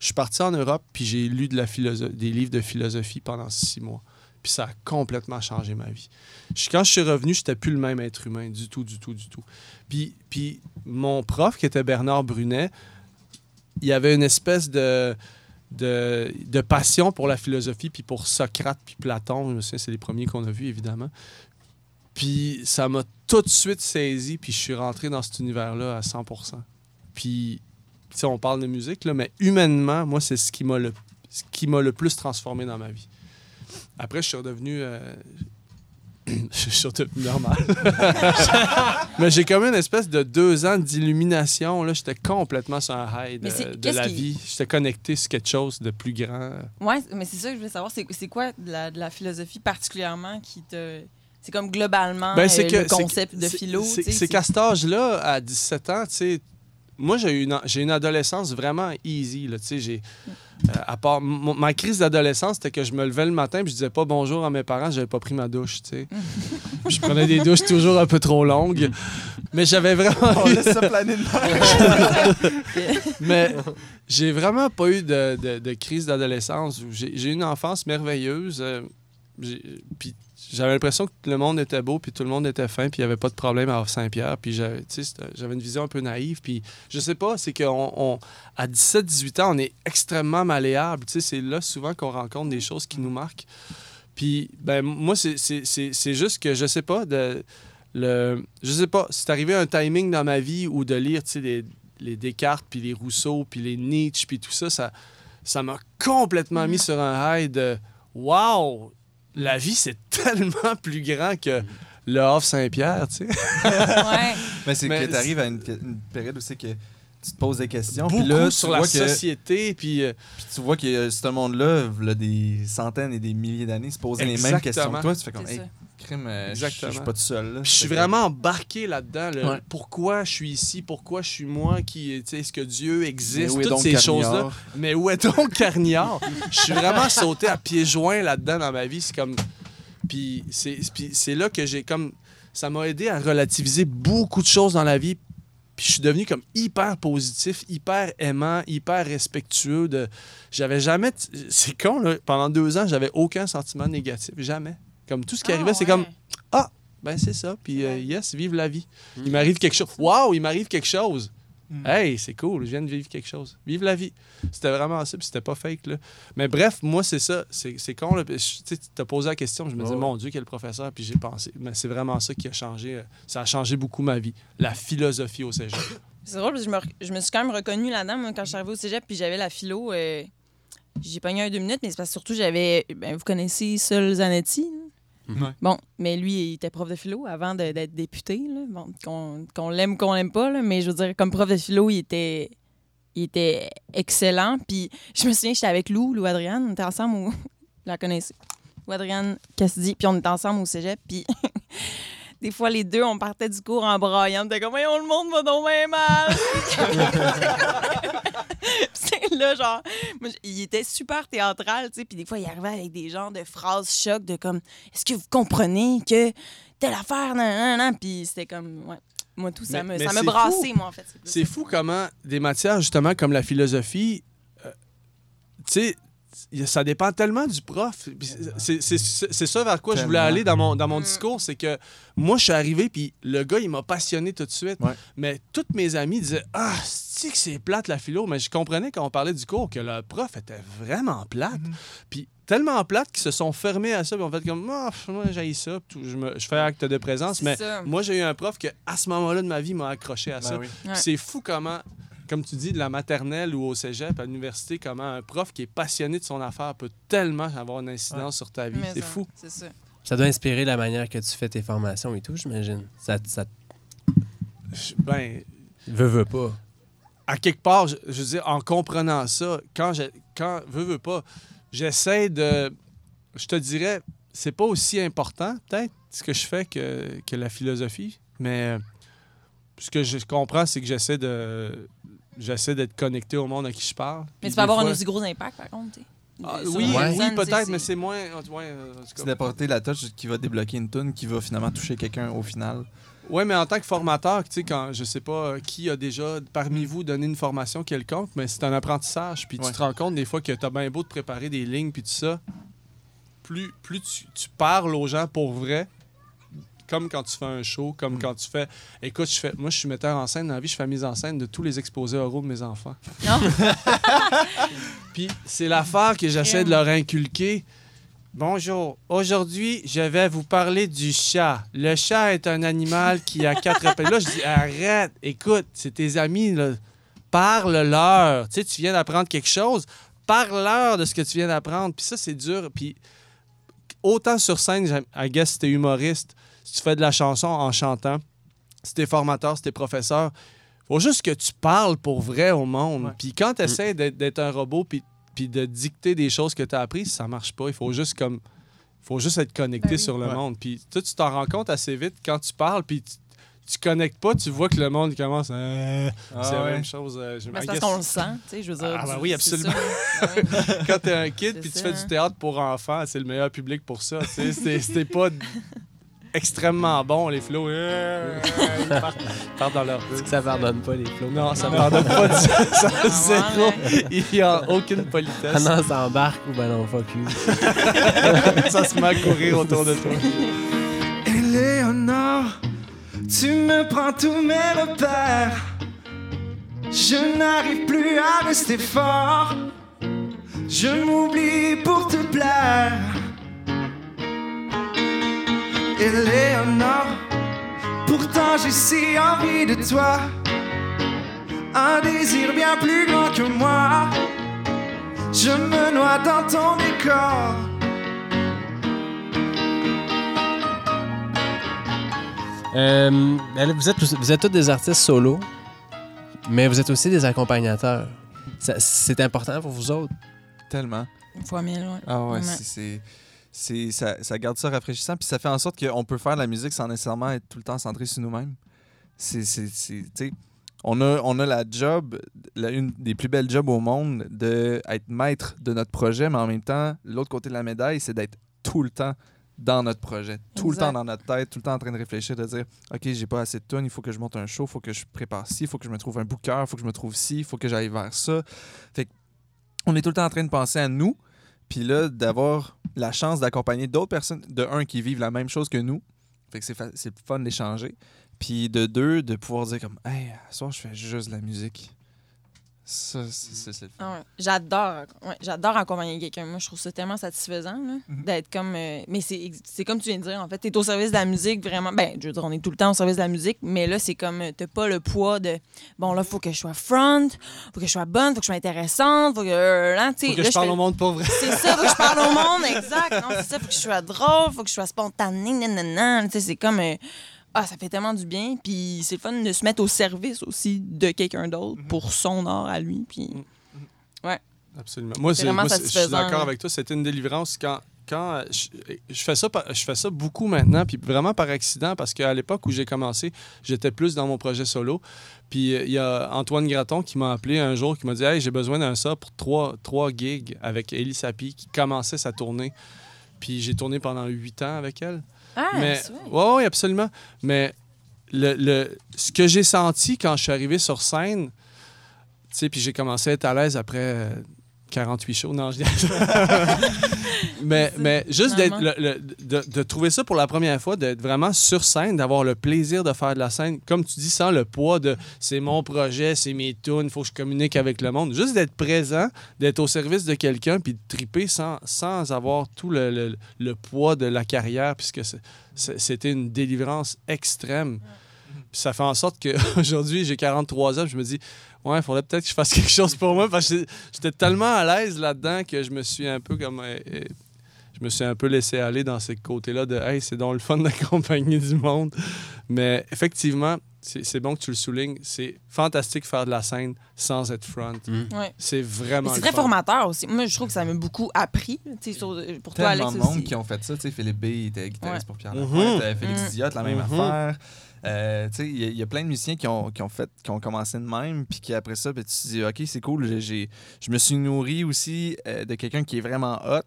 je suis parti en Europe, puis j'ai lu de la des livres de philosophie pendant six mois. Puis ça a complètement changé ma vie. Quand je suis revenu, je n'étais plus le même être humain, du tout, du tout, du tout. Puis, puis mon prof, qui était Bernard Brunet, il avait une espèce de, de, de passion pour la philosophie, puis pour Socrate, puis Platon. Je me souviens, c'est les premiers qu'on a vus, évidemment. Puis ça m'a tout de suite saisi, puis je suis rentré dans cet univers-là à 100% Puis, on parle de musique, là, mais humainement, moi, c'est ce qui m'a le, ce qui m'a le plus transformé dans ma vie. Après, je suis redevenu... euh, je suis redevenu normal. mais j'ai comme une espèce de deux ans d'illumination. J'étais complètement sur un high de, la qui- vie. J'étais connecté sur quelque chose de plus grand. Ouais, mais c'est ça que je voulais savoir. C'est quoi de la, de la philosophie particulièrement qui te. C'est comme globalement Ben, c'est euh, que- le concept de philo. c'est- qu'à cet âge-là, à 17 ans, tu sais, moi, j'ai eu une, une adolescence vraiment easy. Là, j'ai, euh, à part, ma crise d'adolescence, c'était que je me levais le matin et je disais pas bonjour à mes parents, j'avais pas pris ma douche. tu sais. je prenais des douches toujours un peu trop longues. Mais j'avais vraiment. On laisse ça planer. Mais j'ai vraiment pas eu de, de- de crise d'adolescence. J'ai eu une enfance merveilleuse. euh, puis j'avais l'impression que le monde était beau, puis tout le monde était fin, puis il n'y avait pas de problème à Saint-Pierre. Puis j'avais une vision un peu naïve. Puis je sais pas, c'est qu'à 17-18 ans, on est extrêmement malléable. C'est là souvent qu'on rencontre des choses qui nous marquent. Puis ben, moi, c'est- c'est c'est- c'est juste que je sais pas, de, le, je sais pas, c'est arrivé un timing dans ma vie où de lire les, les Descartes, puis les Rousseau, puis les Nietzsche, puis tout ça, ça ça m'a complètement mis sur un high de Wow! La vie, c'est tellement plus grand que le Havre Saint-Pierre, tu sais. ouais. Mais c'est Mais que tu arrives à une, une période où c'est que tu te poses des questions. Puis Beaucoup là, sur la que, société, puis... euh, puis tu vois que euh, ce monde-là, là, des centaines et des milliers d'années, se posait les mêmes questions Exactement. que toi. Tu fais comme, hey. Crime, euh, je Exactement. suis pas tout seul. Je suis vraiment embarqué là-dedans. Ouais. Pourquoi je suis ici? Pourquoi je suis moi? qui tu sais, Est-ce que Dieu existe? où est Toutes donc ces choses-là. Mais où est donc Carniard? je suis vraiment sauté à pieds joints là-dedans dans ma vie. C'est comme... Puis c'est puis c'est là que j'ai comme... Ça m'a aidé à relativiser beaucoup de choses dans la vie. Puis je suis devenu comme hyper positif, hyper aimant, hyper respectueux. de J'avais jamais... C'est con, là. Pendant deux ans, j'avais aucun sentiment négatif. Jamais. Comme tout ce qui Ah, arrivait, c'est comme... Ben, c'est ça. Puis, euh, yes, vive la vie. Mm. Il m'arrive quelque chose. Waouh, il m'arrive quelque chose. Mm. Hey, c'est cool, je viens de vivre quelque chose. Vive la vie. C'était vraiment ça, puis c'était pas fake. Là. Mais bref, moi, c'est ça. C'est c'est con. Tu sais, tu t'as posé la question, je me disais, Ouais. mon Dieu, quel professeur. Puis j'ai pensé, mais c'est vraiment ça qui a changé. euh, Ça a changé beaucoup ma vie. La philosophie au cégep. C'est drôle parce que je me, je me suis quand même reconnue là-dedans, moi, quand je suis arrivée au cégep, puis j'avais la philo. euh, j'ai pogné un deux minutes, mais c'est parce que surtout, j'avais. Ben, vous connaissez Sol Zanetti? là? Bon, mais lui, il était prof de philo avant d'être député. Là. Bon, qu'on qu'on l'aime qu'on l'aime pas, là, mais je veux dire, comme prof de philo, il était, il était excellent. Puis je me souviens, j'étais avec Lou, Lou Adriane, on était ensemble au. La connaissez. Lou Adriane Cassidy, puis on était ensemble au cégep, puis. Des fois, les deux, on partait du cours en braillant. On était comme, Voyons, le monde va donc bien mal. C'est là, genre, moi, il était super théâtral, tu sais. Puis des fois, il arrivait avec des genres de phrases choc de comme, est-ce que vous comprenez que telle affaire, nan, nan, nan. Puis c'était comme, ouais. Moi, tout, ça Mais- me, mais ça me c'est brassé, fou. moi, en fait. C'est fou comment des matières, justement, comme la philosophie, euh, tu sais, ça dépend tellement du prof. C'est- C'est c'est- c'est ça vers quoi je voulais aller dans mon, dans mon Mm. discours, c'est que moi, je suis arrivé, puis le gars, il m'a passionné tout de suite. Ouais. Mais tous mes amis disaient Ah, c'est que c'est plate la philo. Mais je comprenais quand on parlait du cours que le prof était vraiment plate. Puis tellement plate qu'ils se sont fermés à ça, puis on fait comme Ah, moi, j'ai ça, je, me- je fais acte de présence. Mais ça. moi, j'ai eu un prof qui, à ce moment-là de ma vie, m'a accroché à Ben ça. oui. Puis Ouais. C'est fou comment, comme tu dis, de la maternelle ou au cégep, à l'université, comment un prof qui est passionné de son affaire peut tellement avoir une incidence sur ta vie. C'est fou. C'est ça. Ça doit inspirer la manière que tu fais tes formations et tout, j'imagine. Ça, ça Ben, veut, veut pas. à quelque part, je, je veux dire, en comprenant ça, quand je, quand, veux, veux pas, j'essaie de. Je te dirais, c'est pas aussi important, peut-être, ce que je fais que, que la philosophie, mais euh, ce que je comprends, c'est que j'essaie de. J'essaie d'être connecté au monde à qui je parle. Mais tu peux des avoir un aussi gros impact, par contre. Ah, oui, Ouais. oui, peut-être, mais c'est moins. ouais, euh, c'est d'apporter la touche qui va débloquer une tune qui va finalement toucher quelqu'un au final. Oui, mais en tant que formateur, tu sais, quand je sais pas euh, qui a déjà parmi vous donné une formation quelconque, mais c'est un apprentissage. Puis Ouais. tu te rends compte des fois que tu as bien beau de préparer des lignes puis tout ça. Plus, plus tu, tu parles aux gens pour vrai, comme quand tu fais un show, comme quand tu fais. Écoute, je fais, moi, je suis metteur en scène dans la vie, je fais mise en scène de tous les exposés oraux de mes enfants. Non. Puis c'est l'affaire que j'essaie de leur inculquer. Bonjour. Aujourd'hui, je vais vous parler du chat. Le chat est un animal qui a quatre pattes. Là, je dis arrête, écoute, c'est tes amis, là. Parle-leur. Tu sais, tu viens d'apprendre quelque chose. Parle-leur de ce que tu viens d'apprendre. Puis ça, c'est dur. Puis autant sur scène, I guess, si t'es humoriste, si tu fais de la chanson en chantant, si t'es formateur, si t'es professeur, faut juste que tu parles pour vrai au monde. Ouais. Puis quand tu essaies d'être un robot puis, puis de dicter des choses que tu as apprises, ça marche pas. Il faut juste comme faut juste être connecté Ben oui. sur le Ouais. monde. Puis toi, tu t'en rends compte assez vite quand tu parles puis tu, tu connectes pas, tu vois que le monde commence à... c'est la même chose. euh, je- c'est parce qu'on le sent, tu sais, je veux dire. Ah, ben tu- oui, absolument. quand t'es un kid puis tu fais hein. du théâtre pour enfants, c'est le meilleur public pour ça. tu c'est pas extrêmement bon, les flots. euh, Ils partent, ils partent dans leur bulle. Ça pardonne pas les flots? Non, ça pardonne pas du ça, Ah, zéro. ouais. Il n'y a aucune Ah politesse. non, ça embarque ou ben non, fuck you. ça se met à courir autour de toi. Éléonore, tu me prends tous mes repères. Je n'arrive plus à rester fort. Je m'oublie j'ai si envie de toi. Un désir bien plus grand que moi. Je me noie dans ton décor. Euh, vous, êtes, tous- vous êtes tous des artistes solo, mais vous êtes aussi des accompagnateurs. C'est important pour vous autres. Tellement. Une fois mille, ouais. Ah ouais, c'est- c'est. Ça, ça garde ça rafraîchissant, puis ça fait en sorte qu'on peut faire de la musique sans nécessairement être tout le temps centré sur nous-mêmes. C'est. On a, on a la job, la, une des plus belles jobs au monde, d'être maître de notre projet, mais en même temps, l'autre côté de la médaille, c'est d'être tout le temps dans notre projet, tout le temps dans notre tête, tout le temps en train de réfléchir, de dire OK, j'ai pas assez de tonnes, il faut que je monte un show, il faut que je prépare ci, il faut que je me trouve un booker, il faut que je me trouve ci, il faut que j'aille vers ça. Fait on est tout le temps en train de penser à nous, puis là, d'avoir la chance d'accompagner d'autres personnes, de un, qui vivent la même chose que nous, fait que c'est fun d'échanger, puis de deux, de pouvoir dire comme Hey, ce soir, je fais juste de la musique. Ça, c'est le fun. Ah ouais. J'adore. ouais, j'adore accompagner quelqu'un. Moi, je trouve ça tellement satisfaisant là, Mhm. d'être comme. euh, mais c'est c'est comme tu viens de dire, en fait. Tu es au service de la musique, vraiment. Ben, je veux dire, on est tout le temps au service de la musique, mais là, c'est comme. Tu pas le poids de. Bon, là, faut que je sois front, faut que je sois bonne, faut que je sois intéressante, faut que. euh, là, Faut que là, je parle fais- au monde pour vrai. C'est ça, faut que je parle au monde, exact. Non, c'est ça, faut que je sois drôle, faut que je sois spontanée, nanana. Tu sais, c'est comme. euh, ah, ça fait tellement du bien. Puis c'est le fun de se mettre au service aussi de quelqu'un d'autre Mhm. pour son art à lui. Puis. Absolument. Moi, C'est c'est- vraiment moi, je suis d'accord avec toi. C'était une délivrance quand. Quand euh, je, je fais ça, par- je fais ça beaucoup maintenant, puis vraiment par accident, parce qu'à l'époque où j'ai commencé, j'étais plus dans mon projet solo. Puis euh, il y a Antoine Graton qui m'a appelé un jour, qui m'a dit Hey, j'ai besoin d'un ça pour trois, trois gigs avec Ellie Sapi, qui commençait sa tournée. Puis j'ai tourné pendant huit ans avec elle. Ah, Mais ouais, ouais, absolument. Mais le, le- ce que j'ai senti quand je suis arrivé sur scène, tu sais, puis j'ai commencé à être à l'aise après euh, 48 shows. Non, je dis- mais, mais juste d'être, Finalement. le- le- de, de trouver ça pour la première fois, d'être vraiment sur scène, d'avoir le plaisir de faire de la scène, comme tu dis, sans le poids de c'est mon projet, c'est mes tunes, il faut que je communique avec le monde. Juste d'être présent, d'être au service de quelqu'un, puis de triper sans, sans avoir tout le, le- le poids de la carrière, puisque c'était une délivrance extrême. Puis ça fait en sorte qu'aujourd'hui, j'ai 43 ans, je me dis, ouais, il faudrait peut-être que je fasse quelque chose pour moi, parce que j'étais- tellement à l'aise là-dedans que je me suis un peu comme. euh, euh, je me suis un peu laissé aller dans ce côté-là de, hey, c'est donc le fun d'accompagner du monde. Mais effectivement, c'est bon que tu le soulignes. C'est fantastique faire de la scène sans être front. Mm. Ouais. C'est vraiment. C'est très fun. formateur aussi. Moi, je trouve que ça m'a beaucoup appris. sur- pour toi, Tellement Alex de monde aussi. qui ont fait ça. Tu sais, Philippe B il était guitariste Ouais. pour Pierre Mhm. Lafayette, euh, Félix Mhm. Diot, la même Mhm. affaire. Euh, il y, a- il y a plein de musiciens qui ont, qui ont fait, qui ont commencé de même, puis qui après ça, ben, tu te dis, OK, c'est cool, j'ai- je me suis nourri aussi euh, de quelqu'un qui est vraiment hot.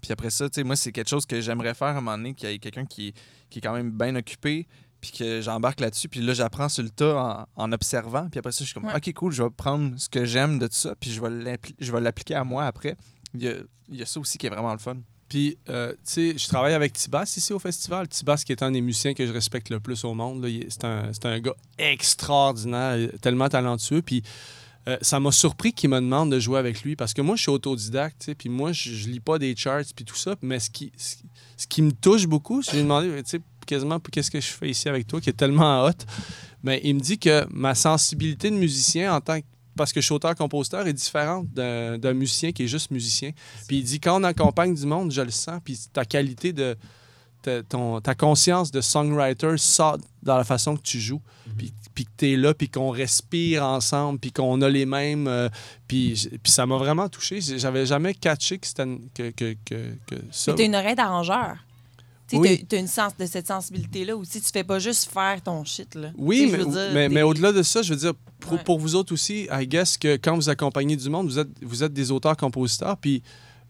Puis après ça, moi, c'est quelque chose que j'aimerais faire à un moment donné, qu'il y ait quelqu'un qui, est- qui est quand même bien occupé, puis que j'embarque là-dessus. Puis là, j'apprends sur le tas en, en observant. Puis après ça, je suis comme, Ouais. OK, cool, je vais prendre ce que j'aime de tout ça, puis je vais l'appli- je vais l'appliquer à moi après. Il y, a, il y a ça aussi qui est vraiment le fun. Puis, euh, tu sais, je travaille avec Tibas ici au festival. Tibas, qui est un des musiciens que je respecte le plus au monde. C'est un, un gars extraordinaire, tellement talentueux. Puis, euh, ça m'a surpris qu'il me demande de jouer avec lui parce que moi, je suis autodidacte, puis moi, je, je lis pas des charts puis tout ça. Mais ce qui, ce, qui- me touche beaucoup, c'est que j'ai demandé, tu sais, quasiment, qu'est-ce que je fais ici avec toi, qui est tellement hot? Mais il me dit que ma sensibilité de musicien en tant que parce que je suis auteur-compositeur est différente d'un musicien qui est juste musicien. Puis il dit quand on accompagne du monde, je le sens, puis ta qualité de ta, ton- ta conscience de songwriter sort dans la façon que tu joues, puis, puis que tu es là, puis qu'on respire ensemble, puis qu'on a les mêmes. euh, puis, ça m'a vraiment touché. J'avais jamais catché que c'était une- que, que, que, que ça. Mais t'as une oreille d'arrangeur. Tu Oui. t'as- t'as une sens de cette sensibilité-là aussi. Tu fais pas juste faire ton shit, là. Tu Oui, mais, dire, mais, au-delà de ça, je veux dire, pour, Ouais. pour vous autres aussi, I guess que quand vous accompagnez du monde, vous êtes, vous êtes des auteurs-compositeurs, puis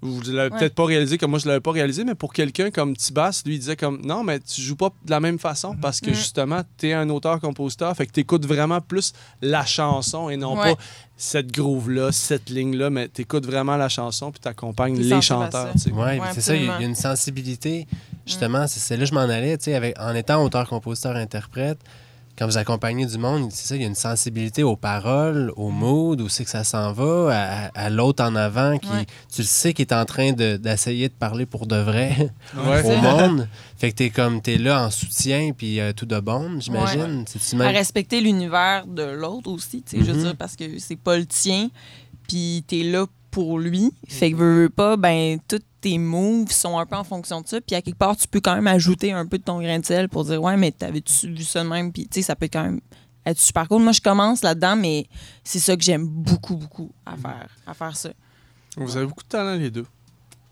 vous ne l'avez Ouais. peut-être pas réalisé comme moi je l'avais pas réalisé, mais pour quelqu'un comme Tibas, lui, il disait comme non, mais tu joues pas de la même façon parce que Mhm. justement, tu es un auteur-compositeur, fait que tu écoutes vraiment plus la chanson et non Ouais. pas cette groove-là, cette ligne-là, mais tu écoutes vraiment la chanson puis tu accompagnes les chanteurs. Ouais, puis c'est ça, il y a- y une sensibilité. Justement, c'est c'est là que je m'en allais, tu sais, avec- en étant auteur, compositeur, interprète. Quand vous accompagnez du monde, c'est ça, il y a une sensibilité aux paroles, au mood, où c'est que ça s'en va, à, à l'autre en avant qui, Ouais. tu le sais, qui est en train de- d'essayer de, parler pour de vrai Ouais. au monde. Fait que t'es comme, t'es là en soutien, puis euh, tout de bon, j'imagine. C'est-tu à respecter l'univers de l'autre aussi, tu sais, je veux Mhm. dire, parce que c'est pas le tien, puis t'es là pour lui. Fait que veux, veux pas, ben, tous tes moves sont un peu en fonction de ça, puis à quelque part, tu peux quand même ajouter un peu de ton grain de sel pour dire, ouais, mais t'avais-tu vu ça de même, puis tu sais, ça peut quand même être super cool. Moi, je commence là-dedans, mais c'est ça que j'aime beaucoup, beaucoup à faire, à faire ça. Vous avez beaucoup de talent les deux.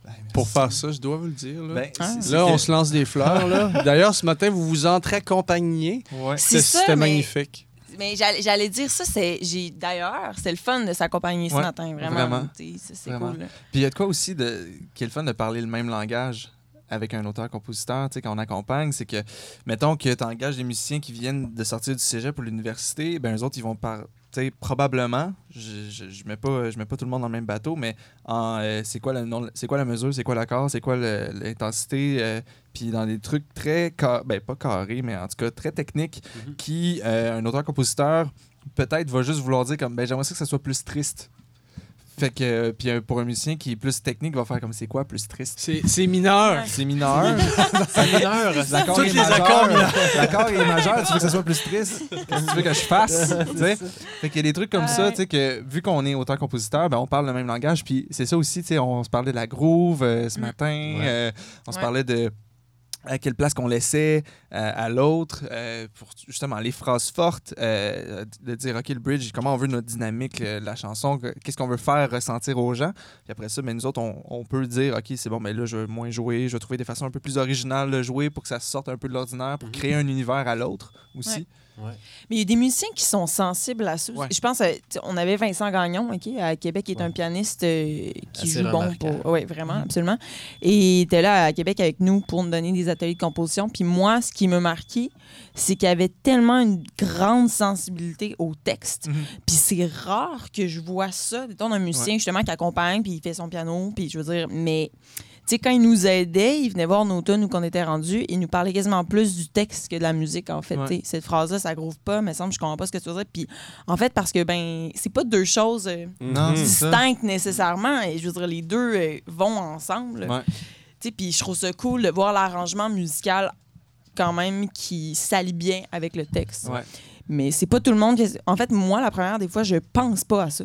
Ben. Pour faire ça, je dois vous le dire. Là, Ben, Ah. Là, on que- se lance des fleurs. là. D'ailleurs, ce matin, vous vous entre-accompagniez. Ouais. C'est ça, C'était mais- magnifique. Mais j'allais dire ça, c'est j'ai d'ailleurs, c'est le fun de s'accompagner ce Ouais, matin, vraiment. vraiment. C'est cool. là. Puis il y a de quoi aussi de, qui est le fun de parler le même langage avec un auteur-compositeur, tu sais, quand on accompagne, c'est que, mettons que tu engages des musiciens qui viennent de sortir du cégep pour l'université, ben eux autres, ils vont par, tu sais, probablement, je, je mets pas, je mets pas tout le monde dans le même bateau, mais en, euh, c'est quoi, le nom- c'est quoi la mesure, c'est quoi l'accord, c'est quoi l'intensité, euh, puis dans des trucs très, ben pas carrés, mais en tout cas très techniques, Mhm. qui, euh, un auteur-compositeur, peut-être va juste vouloir dire comme, ben j'aimerais ça que ça soit plus triste. Fait que, euh, puis euh, pour un musicien qui est plus technique, va faire comme c'est quoi plus triste? C'est c'est mineur. C'est mineur. C'est mineur. L'accord est majeur. L'accord est majeur, tu veux que ça soit plus triste? Qu'est-ce que tu veux que je fasse? Tu sais? Fait qu'il y a des trucs comme ça, tu sais, que vu qu'on est auteur-compositeur, ben, on parle le même langage. Puis c'est ça aussi, tu sais, on se parlait de la groove euh, ce Mm. matin. euh, on se Ouais. parlait de à quelle place qu'on laissait euh, à l'autre euh, pour justement les phrases fortes, euh, de dire OK, le bridge, comment on veut notre dynamique, euh, la chanson, que- qu'est-ce qu'on veut faire ressentir aux gens? Puis après ça, ben, nous autres, on, on peut dire OK, c'est bon, mais là, je veux moins jouer, je vais trouver des façons un peu plus originales de jouer pour que ça sorte un peu de l'ordinaire, pour Mhm. créer un univers à l'autre aussi. Mais il y a des musiciens qui sont sensibles à ça. Ouais. Je pense, on avait Vincent Gagnon, OK, à Québec, qui est un pianiste euh, qui Assez joue bon pour. Oui, vraiment, absolument. Et il était là à Québec avec nous pour nous donner des ateliers de composition. Puis moi, ce qui me marquait, c'est qu'il avait tellement une grande sensibilité au texte. Mhm. Puis c'est rare que je vois ça. Mettons, un musicien, justement, qui accompagne, puis il fait son piano, puis je veux dire, mais. Tu sais, quand il nous aidait, il venait voir nos tunes où qu'on était rendus, il nous parlait quasiment plus du texte que de la musique, en fait. Ouais. Cette phrase-là, ça groove pas, mais semble, je comprends pas ce que tu veux dire. Puis, en fait, parce que, ben, c'est pas deux choses euh, Non, Mhm. ça. distinctes nécessairement. Et je veux dire, les deux euh, vont ensemble. Ouais. Tu sais, Puis, je trouve ça cool de voir l'arrangement musical quand même qui s'allie bien avec le texte. Ouais. Mais c'est pas tout le monde qui. En fait, moi, la première des fois, je pense pas à ça.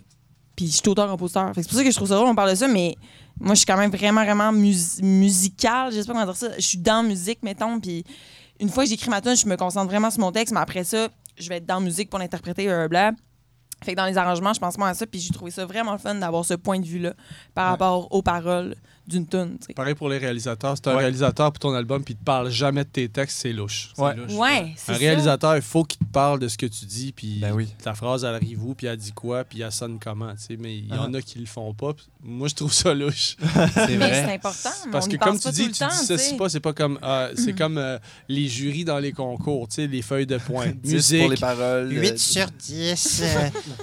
Puis je suis auteur-compositeur. C'est pour ça que je trouve ça drôle, on parle de ça, mais moi, je suis quand même vraiment, vraiment mus- musicale. Je sais pas comment dire ça. Je suis dans la musique, mettons. Puis une fois que j'écris ma tune, je me concentre vraiment sur mon texte, mais après ça, je vais être dans la musique pour l'interpréter, blablabla. Fait que dans les arrangements, je pense moi à ça, puis j'ai trouvé ça vraiment fun d'avoir ce point de vue-là par Ouais. rapport aux paroles d'une tune. Pareil pour les réalisateurs. C'est un Ouais. réalisateur pour ton album puis il te parle jamais de tes textes, c'est louche. C'est Ouais. louche. Ouais, Un ça. réalisateur, il faut qu'il te parle de ce que tu dis, puis Ben oui. ta phrase, elle arrive où, puis elle dit quoi, puis elle sonne comment, tu sais. Mais il y en Ah. a qui le font pas. Moi, je trouve ça louche. C'est Mais c'est vrai. important. mais Parce on que comme tu dis, tu temps, dissocies sais. pas, c'est pas comme... euh, c'est comme euh, les jurys dans les concours, tu sais, les feuilles de points. 10 Musique, pour les paroles. 8 euh, sur 10,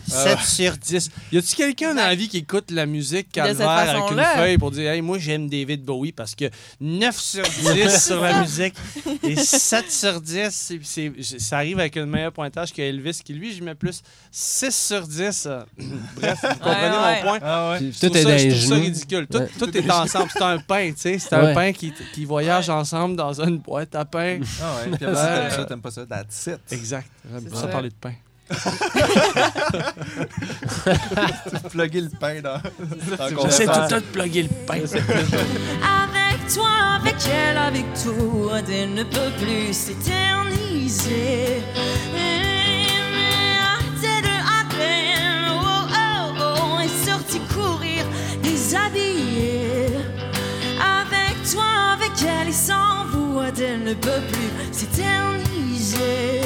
7 sur 10. Y a-tu quelqu'un dans la vie qui écoute la musique calvaire avec une feuille pour dire Hey, moi j'aime David Bowie parce que 9 sur 10 sur la musique et 7 sur 10, c'est- c'est- ça arrive avec un meilleur pointage que Elvis qui lui, je mets plus 6 sur 10. euh, Bref, vous comprenez Ouais, ouais. mon point? Ah ouais. Tout est je les trouve ça ridicule. Tout, Ouais. tout est ensemble. C'est un pain, tu sais. C'est Ouais. un pain qui, qui voyage ensemble dans une boîte à pain. Ah ouais. Puis après ça, t'aimes ça, t'aimes pas ça. That's it. Exact. J'aime ça parler de pain. Plugger le pain dans. J'essaie tout le temps de plugger le pain. Avec toi, avec elle, avec toi, elle ne peut plus s'éterniser. Sans vous, elle ne peut plus s'éterniser.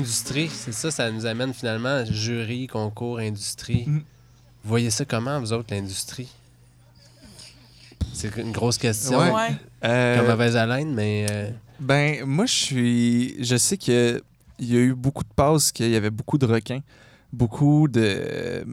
L'industrie, c'est ça, ça nous amène finalement jury, concours, industrie. Mhm. Vous voyez ça comment, vous autres, l'industrie? C'est une grosse question. Ouais. Ouais. Euh, Comme mauvaise haleine, mais. euh, Ben, moi, je suis. Je sais qu'il y a eu beaucoup de passes, qu'il y avait beaucoup de requins, beaucoup de,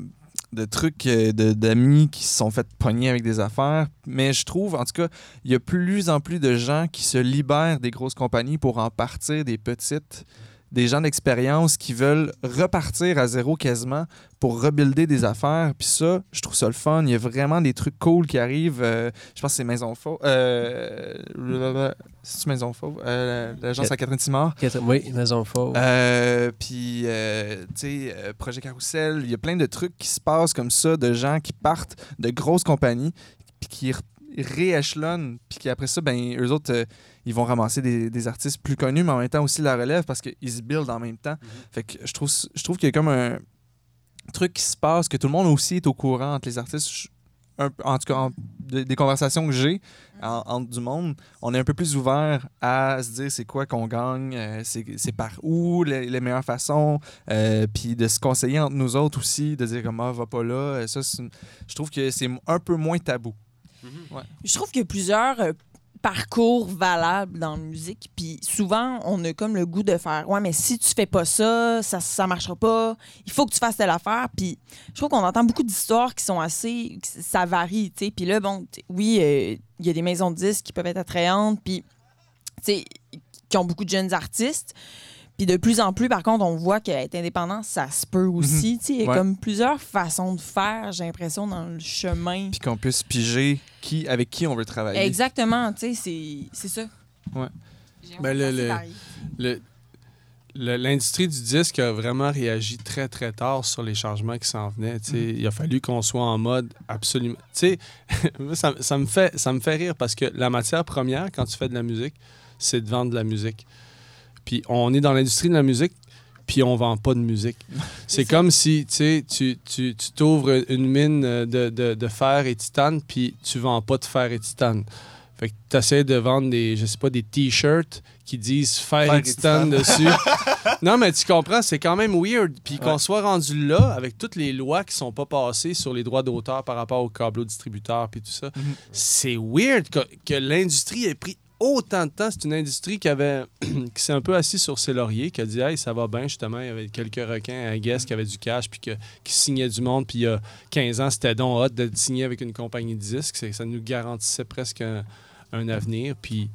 de trucs euh, de- d'amis qui se sont fait pogner avec des affaires. Mais je trouve, en tout cas, il y a plus en plus de gens qui se libèrent des grosses compagnies pour en partir des petites. Des gens d'expérience qui veulent repartir à zéro quasiment pour rebuilder des affaires. Puis ça, je trouve ça le fun. Il y a vraiment des trucs cool qui arrivent. Euh, je pense que c'est Maison Faux. Euh, c'est Maison Faux. Euh, L'agence à Catherine Simard? Oui, Maison Fauve. Euh, puis, tu sais, Projet Carousel, il y a plein de trucs qui se passent comme ça, de gens qui partent de grosses compagnies, puis qui rééchelonnent, puis qui après ça, ben, eux autres, euh, ils vont ramasser des, des artistes plus connus, mais en même temps aussi la relève parce qu'ils se buildent en même temps. Fait que je trouve, je trouve qu'il y a comme un truc qui se passe, que tout le monde aussi est au courant entre les artistes. Je- un- en tout cas, en- de- des conversations que j'ai en- entre du monde, on est un peu plus ouvert à se dire c'est quoi qu'on gagne, euh, c'est par où les, les meilleures façons, euh, puis de se conseiller entre nous autres aussi, de dire comme ah, va pas là. Ça, je trouve que c'est un peu moins tabou. Je trouve qu'il y a plusieurs euh, parcours valables dans la musique. Puis souvent, on a comme le goût de faire Ouais, mais si tu fais pas ça, ça, ça marchera pas. Il faut que tu fasses telle affaire. Puis je trouve qu'on entend beaucoup d'histoires qui sont assez. Ça varie, tu sais. Puis là, bon, oui, euh, il y a des maisons de disques qui peuvent être attrayantes. Puis, tu sais, qui ont beaucoup de jeunes artistes. Puis de plus en plus, par contre, on voit qu'être indépendant, ça se peut aussi. tu sais. Il y a Ouais. comme plusieurs façons de faire, j'ai l'impression, dans le chemin. Puis qu'on puisse piger qui, avec qui on veut travailler. Exactement, tu sais, c'est- c'est ça. Ouais. J'ai Ben, l'impression le- L'industrie du disque a vraiment réagi très, très tard sur les changements qui s'en venaient. tu sais. Mm-hmm. Il a fallu qu'on soit en mode absolument. Tu sais, ça, ça me fait, ça me fait rire parce que la matière première, quand tu fais de la musique, c'est de vendre de la musique. Puis on est dans l'industrie de la musique, puis on vend pas de musique. C'est comme si tu tu t'ouvres une mine euh, de, de- de fer et titane, puis tu vends pas de fer et titane. Fait que tu essaies de vendre des, je sais pas, des t-shirts qui disent fer, et titane dessus. non, mais tu comprends, c'est quand même weird. Puis qu'on soit rendu là, avec toutes les lois qui sont pas passées sur les droits d'auteur par rapport aux câbles distributeurs puis tout ça, Mhm. c'est weird que, que l'industrie ait pris autant de temps. C'est une industrie qui avait qui s'est un peu assis sur ses lauriers, qui a dit Hey, ça va bien, justement. Il y avait quelques requins à Guess qui avaient du cash puis qui signaient du monde. Puis il y a 15 ans, c'était donc hot de signer avec une compagnie de disques. Ça nous garantissait presque un, un avenir. Puis,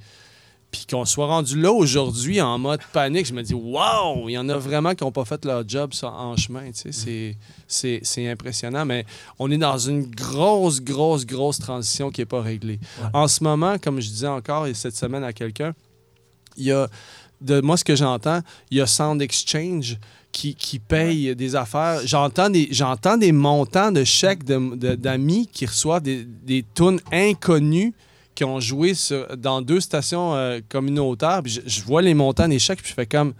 puis qu'on soit rendu là aujourd'hui en mode panique, je me dis, waouh, il y en a vraiment qui n'ont pas fait leur job en chemin. tu sais. C'est- impressionnant, mais on est dans une grosse, grosse, grosse transition qui n'est pas réglée. Ouais. En ce moment, comme je disais encore et cette semaine à quelqu'un, il y a, de moi, ce que j'entends, il y a Sound Exchange qui, qui paye des affaires. J'entends des, j'entends des montants de chèques de- de- d'amis qui reçoivent des, des tunes inconnues qui ont joué sur- dans deux stations euh, communautaires. Puis je, je vois les montants des chèques, puis je fais comme.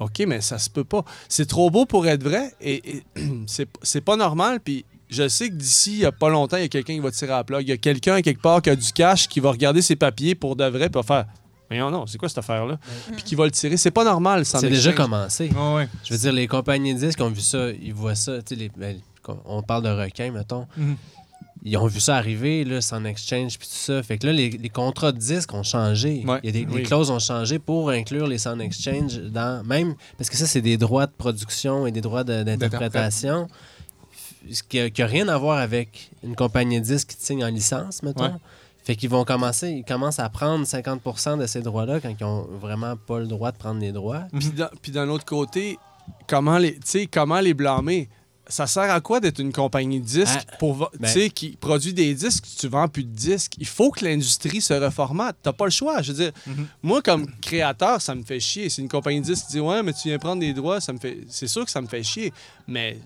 OK, mais ça se peut pas. C'est trop beau pour être vrai et, et c'est c'est pas normal. Puis je sais que d'ici, il y a pas longtemps, il y a quelqu'un qui va tirer à la plug. Il y a quelqu'un quelque part qui a du cash qui va regarder ses papiers pour de vrai, puis va faire. Mais non, non, c'est quoi cette affaire-là? Puis qui va le tirer. C'est pas normal, ça C'est déjà commencé. Je veux dire, les compagnies de disques ont vu ça, ils voient ça. tu sais, Les, ben, on parle de requins, mettons. Mhm. Ils ont vu ça arriver, là, sans exchange, puis tout ça. Fait que là, les, les contrats de disques ont changé. Ouais. Il y a des, Oui. Les clauses ont changé pour inclure les sound exchange dans. Même. Parce que ça, c'est des droits de production et des droits de- d'interprétation. Ce qui n'a rien à voir avec une compagnie de disques qui te signe en licence, mettons. Ouais. Fait qu'ils vont commencer, ils commencent à prendre 50% de ces droits-là quand ils ont vraiment pas le droit de prendre les droits. Puis d'un- Puis d'un autre côté, comment les, tu sais, comment les blâmer? Ça sert à quoi d'être une compagnie de disques Ah, pour, ben- qui produit des disques, tu vends plus de disques? Il faut que l'industrie se reformate. T'as pas le choix. Je veux dire, Mhm. moi, comme créateur, ça me fait chier. C'est une compagnie de disques dit Ouais, mais tu viens prendre des droits, ça me fait. C'est sûr que ça me fait chier. Mais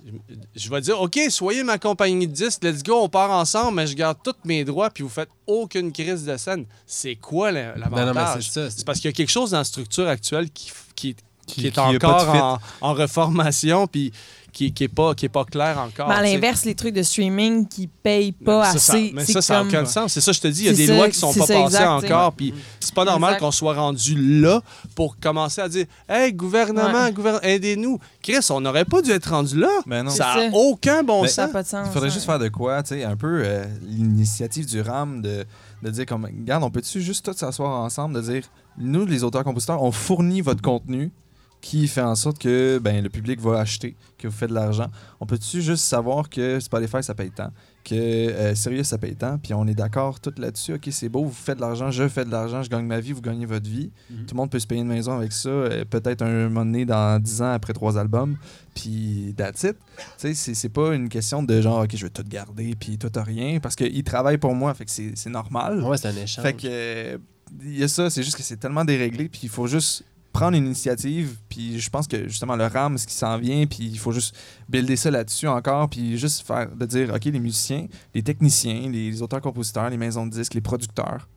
je- vais dire OK, soyez ma compagnie de disques, let's go, on part ensemble, mais je garde tous mes droits, puis vous faites aucune crise de scène. C'est quoi l'avantage? C'est parce qu'il y a quelque chose dans la structure actuelle qui, qui, qui est qui encore en, en reformation puis qui, qui est pas qui est pas clair encore. Mais à l'inverse, les trucs de streaming qui payent pas Ça, ça- assez. mais ça, ça n'a aucun sens. C'est ça, je te dis, il y a des ça, lois qui sont c'est pas passées exact, encore. Puis c'est pas normal qu'on soit rendu là pour commencer à dire Hey, gouvernement, Ouais. aidez-nous. Chris, on n'aurait pas dû être rendu là. Ben non. Ça n'a aucun bon Ben, sens. pas de sens. Il faudrait juste faire de quoi, tu sais, un peu euh, l'initiative du RAM de, de dire comme, regarde, on peut-tu juste tous s'asseoir ensemble, de dire, nous, les auteurs-compositeurs, on fournit votre contenu qui fait en sorte que ben, le public va acheter, que vous faites de l'argent. On peut-tu juste savoir que Spotify, ça paye tant, que euh, Sirius, ça paye tant, puis on est d'accord tout là-dessus, ok, c'est beau, vous faites de l'argent, je fais de l'argent, je gagne ma vie, vous gagnez votre vie. Mhm. Tout le monde peut se payer une maison avec ça, euh, peut-être un moment donné dans 10 ans après trois albums, puis that's it. Tu sais, c'est- pas une question de genre, OK, je vais tout garder, puis toi, t'as rien, parce qu'ils travaillent pour moi, fait que c'est c'est normal. Ouais, c'est un échange. Fait que, euh, il y a ça, c'est juste que c'est tellement déréglé, puis il faut juste prendre une initiative, puis je pense que justement le RAM, ce qui s'en vient, puis il faut juste builder ça là-dessus encore, puis juste faire, de dire, OK, les musiciens, les techniciens, les auteurs-compositeurs, les maisons de disques, les producteurs,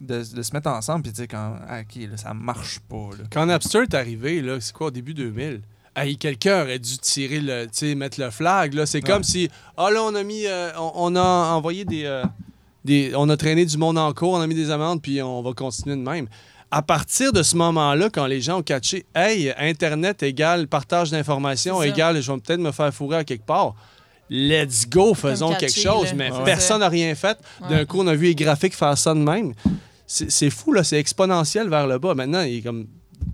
de, de se mettre ensemble, puis de dire, quand, ah, OK, là, ça marche pas, là. Quand Napster est arrivé, là, c'est quoi, au début 2000? Hey, quelqu'un aurait dû tirer le, tu sais, mettre le flag. Là. C'est Ouais. comme si, ah là, on a mis, euh, on, on a envoyé des, euh, des, on a traîné du monde en cours, on a mis des amendes, puis on va continuer de même. À partir de ce moment-là, quand les gens ont catché, hey, Internet égale partage d'informations égale, je vais peut-être me faire fourrer à quelque part. Let's go, faisons quelque chose. là. Mais Ouais. personne n'a rien fait. D'un Ouais. coup, on a vu les graphiques faire ça de même. C'est c'est fou, là. C'est exponentiel vers le bas. Maintenant, il est comme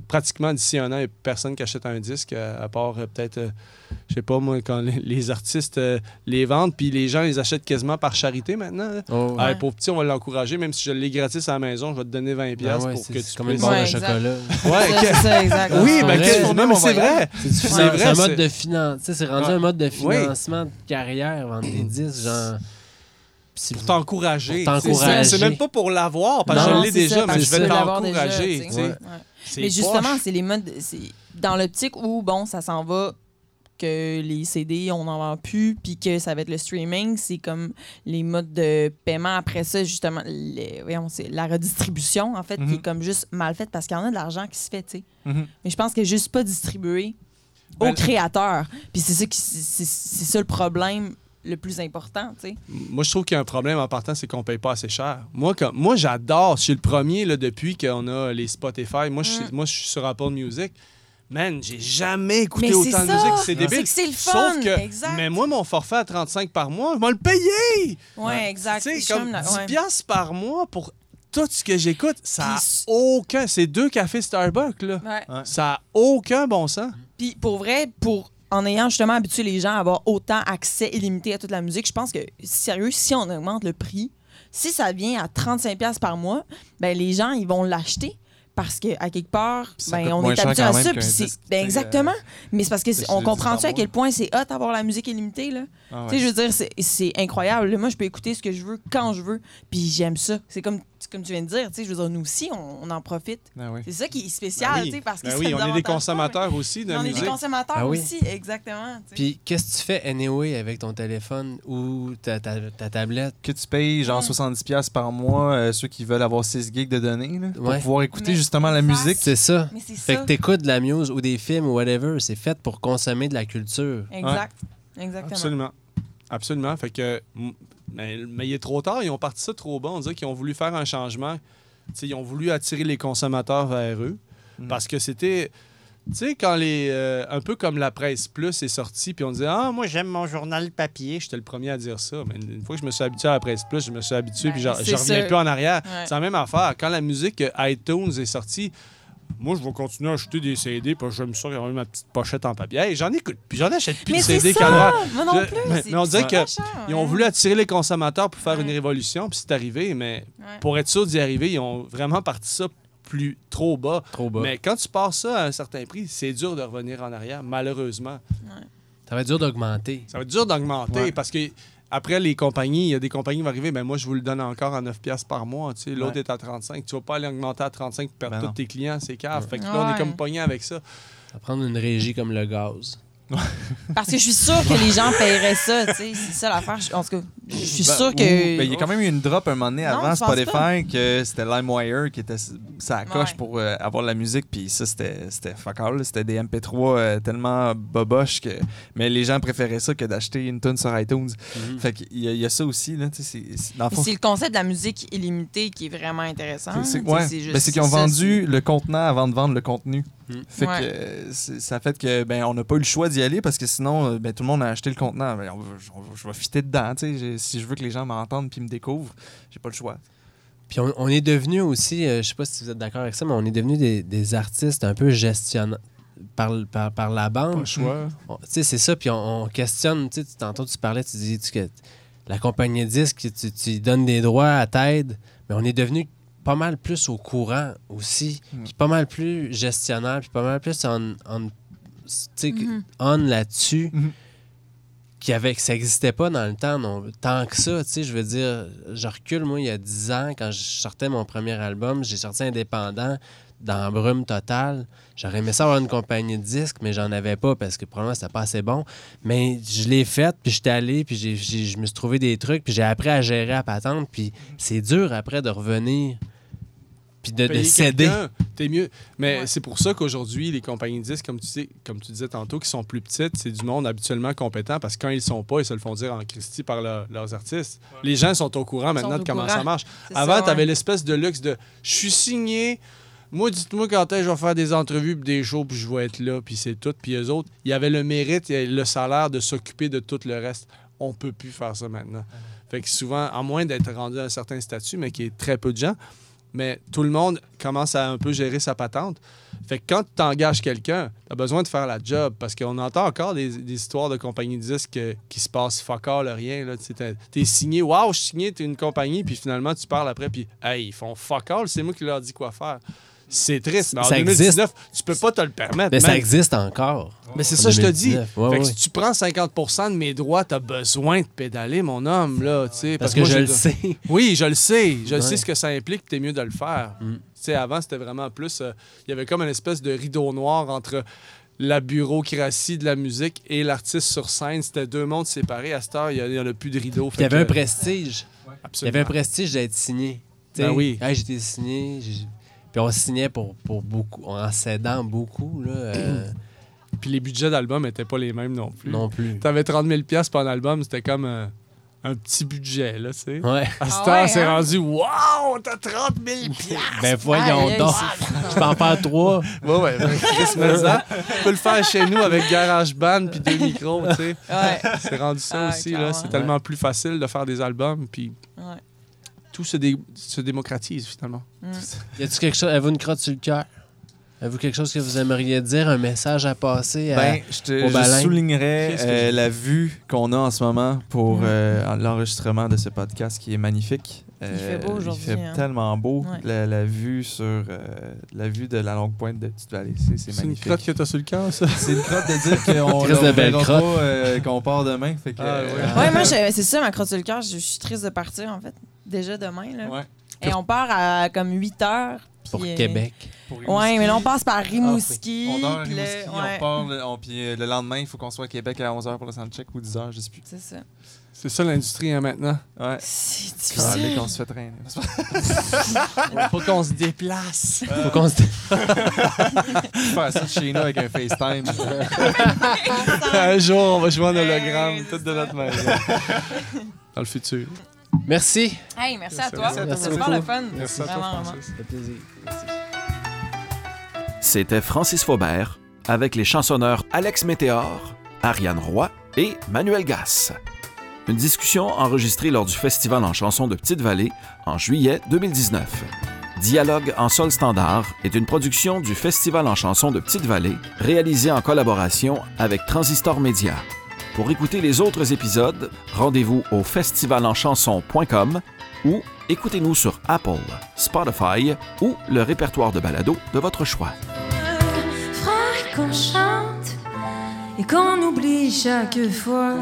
pratiquement d'ici un an, il n'y a personne qui achète un disque, euh, à part euh, peut-être, euh, je sais pas moi, quand les, les artistes euh, les vendent, puis les gens les achètent quasiment par charité maintenant. là. Oh, Ah, Ouais. pauvre petit, on va l'encourager, même si je l'ai gratis à la maison, je vais te donner 20$ Ah piastres ouais, pour c'est que c'est tu comme une barre de chocolat. Ouais, que- c'est ça, exact. Oui, ben, c'est que- vrai. non, mais c'est vrai. C'est C'est c'est vrai, un c'est- mode de finance. C'est rendu Ouais. un mode de financement de carrière, vendre des disques, genre. si Pour t'encourager. Pour C'est- t'encourager. C'est c'est même pas pour l'avoir, parce que je l'ai déjà, mais je vais t'encourager. Mais justement, c'est les modes. C'est dans l'optique où, bon, ça s'en va que les CD, on n'en vend plus, puis que ça va être le streaming, c'est comme les modes de paiement après ça, justement, les- voyons, c'est la redistribution, en fait, qui Mhm. est comme juste mal faite parce qu'il y en a de l'argent qui se fait, tu sais. Mhm. Mais je pense n'est juste pas distribuée aux Ben- créateurs. Puis c'est ça, qui- c'est ça le problème le plus important, tu sais. Moi, je trouve qu'il y a un problème en partant, c'est qu'on paye pas assez cher. Moi, moi j'adore. Je suis le premier là, depuis qu'on a les Spotify. Moi, je suis- Mm. moi, je suis sur Apple Music. Man, j'ai jamais écouté Mais autant de ça! musique. C'est débile. que c'est le Sauf fun! que, exact. mais moi, mon forfait à 35 par mois, je vais le payer. Ouais, exact. Tu sais, comme comme là- 10 ouais. piastres par mois pour tout ce que j'écoute, ça n'a aucun... C'est deux cafés Starbucks, là. Ouais. Ça n'a aucun bon sens. Puis pour vrai, pour en ayant justement habitué les gens à avoir autant accès illimité à toute la musique, je pense que sérieux, si on augmente le prix, Si ça vient à 35$ piastres par mois, ben les gens, ils vont l'acheter. Parce qu'à quelque part, ben, on est habitué à ça. c'est- ben, tu exactement. Mais c'est parce que on comprend disque à quel point c'est hot d'avoir la musique illimitée. Là. Ah Tu sais, je veux dire, c'est- incroyable. Moi, je peux écouter ce que je veux quand je veux. Puis j'aime ça. C'est comme, comme tu viens de dire. Tu sais, je veux dire, nous aussi, on, on en profite. Oui. C'est ça qui est spécial, Ben oui. tu sais, parce que Ben ça oui, on est des pas, consommateurs aussi de mais On est musique. des consommateurs Ah oui. aussi, exactement. tu sais. Puis, qu'est-ce que tu fais anyway avec ton téléphone ou ta, ta, ta tablette? Que tu payes genre Mm. 70$ piastres par mois, euh, ceux qui veulent avoir 6 gigs de données, là, pour Ouais. pouvoir écouter Mais justement la musique. C'est ça. Mais c'est Fait ça. que t'écoutes de la muse ou des films ou whatever, c'est fait pour consommer de la culture. Exact. Exactement. Absolument. Absolument. Fait que, mais, mais il est trop tard. Ils ont parti ça trop bas. On dirait qu'ils ont voulu faire un changement. Tu sais, ils ont voulu attirer les consommateurs vers eux. Mm. Parce que c'était. Tu sais, quand les. euh, un peu comme la presse plus est sortie, puis on disait Ah, moi, j'aime mon journal papier. J'étais le premier à dire ça. Mais une fois que je me suis habitué à la presse plus, je me suis habitué, Ben, puis je reviens ça. plus en arrière. Ouais. C'est la même affaire. Quand la musique euh, iTunes est sortie, moi, je vais continuer à acheter des CD, parce que j'aime ça, avoir ma petite pochette en papier. Hey, j'en écoute, puis j'en achète plus Mais de CD calvaire. Moi non plus. mais- mais on dirait c'est que pas cher, Ils ont ouais. voulu attirer les consommateurs pour faire une Ouais. révolution, puis c'est arrivé, mais Ouais. pour être sûr d'y arriver, ils ont vraiment parti ça plus trop bas. Trop bas. Mais quand tu passes ça à un certain prix, c'est dur de revenir en arrière, malheureusement. Ça va être dur d'augmenter. Ça va être dur d'augmenter Ouais. parce que après les compagnies, il y a des compagnies qui vont arriver, ben moi je vous le donne encore à 9 pièces par mois, tu sais, l'autre Ouais. est à 35, tu vas pas aller augmenter à 35 pour perdre Ben tous tes clients, c'est cave. Fait que là on est comme pogné avec ça. Ça va prendre une régie comme le gaz. Parce que je suis sûre que les gens paieraient ça, tu sais. C'est ça l'affaire. Je- En tout cas, je suis Ben, sûre que. ben, il y a quand même eu une drop un moment donné Non, avant je pense Spotify que c'était LimeWire qui était s- sa coche Ouais. pour euh, avoir de la musique. Puis ça, c'était c'était fuck all, là. C'était des MP3 euh, tellement boboches que. Mais les gens préféraient ça que d'acheter une tune sur iTunes. Mhm. Fait qu'il y, a- il y a ça aussi, là. tu sais, c'est- c'est- Dans le Mais fond, C'est le concept de la musique illimitée qui est vraiment intéressant. c'est- c'est Tu sais, ouais. c'est juste Ben, c'est qu'ils ont ça, vendu le contenant avant de vendre le contenu. Mm. Fait Ouais. que euh, ça fait que ben on n'a pas eu le choix d'y aller parce que sinon euh, ben, tout le monde a acheté le contenant. Ben, on je, je vais fitter dedans, tu sais. J'ai- Si je veux que les gens m'entendent puis me découvrent, j'ai pas le choix. Puis on, on est devenu aussi, euh, je sais pas si vous êtes d'accord avec ça, mais on est devenu des, des artistes un peu gestionnants par, par, par la Pas bande. choix. On- Tu sais, c'est ça, puis on, on questionne. Tu sais, tu- tantôt, tu parlais, tu dis tu- que la compagnie de disques, tu, tu donnes des droits à t'aide, mais on est devenu pas mal plus au courant aussi, Mm. puis pas mal plus gestionnaire, puis pas mal plus on, on, tu sais, Mhm. on là-dessus, qui avait, que ça n'existait pas dans le temps, non, tant que ça, tu sais, je veux dire, je recule, moi, il y a 10 ans, quand je sortais mon premier album, j'ai sorti indépendant dans Brume Total. J'aurais aimé ça avoir une compagnie de disques, mais j'en avais pas parce que probablement c'était pas assez bon. Mais je l'ai faite, puis j'étais allé, puis j'ai- j'ai- je me suis trouvé des trucs, puis j'ai appris à gérer à patente, puis c'est dur après de revenir, puis de, de Payer céder. quelqu'un, T'es mieux. Mais Ouais. c'est pour ça qu'aujourd'hui, les compagnies de disques, comme tu, sais, comme tu disais tantôt, qui sont plus petites, c'est du monde habituellement compétent parce que quand ils sont pas, ils se le font dire en Christie par leur- leurs artistes. Les gens sont au courant Ils maintenant de comment courant. ça marche. Avant, tu avais ouais. l'espèce de luxe de je suis signé. Moi, dites-moi quand est-ce que je vais faire des entrevues puis des shows puis je vais être là puis c'est tout. Puis eux autres, ils avaient le mérite et le salaire de s'occuper de tout le reste. On peut plus faire ça maintenant. Fait que souvent, à moins d'être rendu à un certain statut, mais qui est très peu de gens, mais tout le monde commence à un peu gérer sa patente. Fait que quand tu t'engages quelqu'un, tu as besoin de faire la job parce qu'on entend encore des, histoires de compagnies de disques qui se passent fuck all, rien. Tu T'es signé, waouh, je suis signé, t'es une compagnie, puis finalement tu parles après, puis hey, ils font fuck all, c'est moi qui leur dis quoi faire. C'est triste, mais en Ça 2019, tu peux pas te le permettre. Mais ça existe encore. Mais c'est En ça, je te dis. 2019. Ouais, fait que si tu prends 50% de mes droits, tu as besoin de pédaler, mon homme. Là, tu sais, Parce que moi, je le sais. oui, je le sais. Je Ouais. sais ce que ça implique, tu es mieux de le faire. Mm. Tu sais, avant, c'était vraiment plus. euh, Il y avait comme une espèce de rideau noir entre la bureaucratie de la musique et l'artiste sur scène. C'était deux mondes séparés. À cette heure, il n'y en a plus de rideau. Il y avait un prestige. Il y avait un prestige d'être signé. Ben oui. hey, j'étais signé. Puis on signait pour, pour beaucoup, en cédant beaucoup, là, euh, Puis les budgets d'album n'étaient pas les mêmes non plus. non plus. Tu avais 30 000 pour un album, c'était comme euh, un petit budget, là, tu sais. Ouais. À cette Ah heure, ouais, c'est hein? rendu « Wow, t'as 30 000 Ben voyons aïe, donc. Je peux en faire trois. Ouais, ouais. ben, Chris Mezza, tu peux le faire chez nous avec GarageBand puis deux micros, tu sais. Ouais. C'est rendu ça Ah, aussi, là. C'est tellement plus facile de faire des albums, puis Ouais. Tout se, dé- se démocratise, finalement. Mm. Y a-tu quelque chose? Avez-vous une crotte sur le cœur? Avez-vous quelque chose que vous aimeriez dire, un message à passer à... Ben, je, te, au je soulignerais euh, je- la vue qu'on a en ce moment pour Mm. euh, l'enregistrement de ce podcast qui est magnifique. Il fait beau Euh, aujourd'hui, Il fait hein. tellement beau. Ouais. La, la vue sur euh, la vue de la longue pointe de Petite Vallée, c'est c'est C'est une magnifique. crotte que t'as sur le cœur, ça? C'est une crotte de dire qu'on ne pas euh, qu'on part demain. Fait que, Ah, ouais. euh, Ouais, moi, c'est ça, ma crotte sur le cœur. Je, je suis triste de partir, en fait. Déjà demain, là. ouais. Et on part à comme 8 heures. pour euh, Québec. Pour Ouais, mais là, on passe par Ah, Rimouski. On dort à Rimouski, ouais, on part, le- on- puis euh, le lendemain, il faut qu'on soit à Québec à 11h pour le soundcheck ou 10h, je sais plus. C'est ça. C'est ça l'industrie hein, maintenant. Ouais. C'est difficile. qu'on se fait traîner. Faut qu'on se déplace. Faut qu'on se... faire ça chez nous avec un FaceTime. Un jour, on va jouer en hologramme, c'est tout de notre maison. Dans le futur. Merci. Hey, merci à Merci toi. à super le fun. Merci à toi, Vraiment, vraiment. Francis. Plaisir. C'était Francis Faubert avec les chansonneurs Alex Météor, Ariane Roy et Manuel Gass. Une discussion enregistrée lors du Festival en chansons de Petite-Vallée en juillet 2019. Dialogue en sol standard est une production du Festival en chansons de Petite-Vallée réalisée en collaboration avec Transistor Média. Pour écouter les autres épisodes, rendez-vous au festivalenchanson.com ou écoutez-nous sur Apple, Spotify ou le répertoire de balado de votre choix. Faudrait qu'on chante et qu'on oublie chaque fois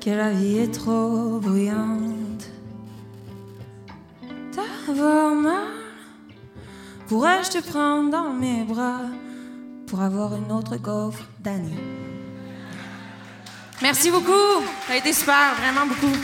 que la vie est trop bruyante. D'avoir mal, pourrais-je te prendre dans mes bras pour avoir une autre gaufre d'année? Merci beaucoup, ça a été super, vraiment beaucoup.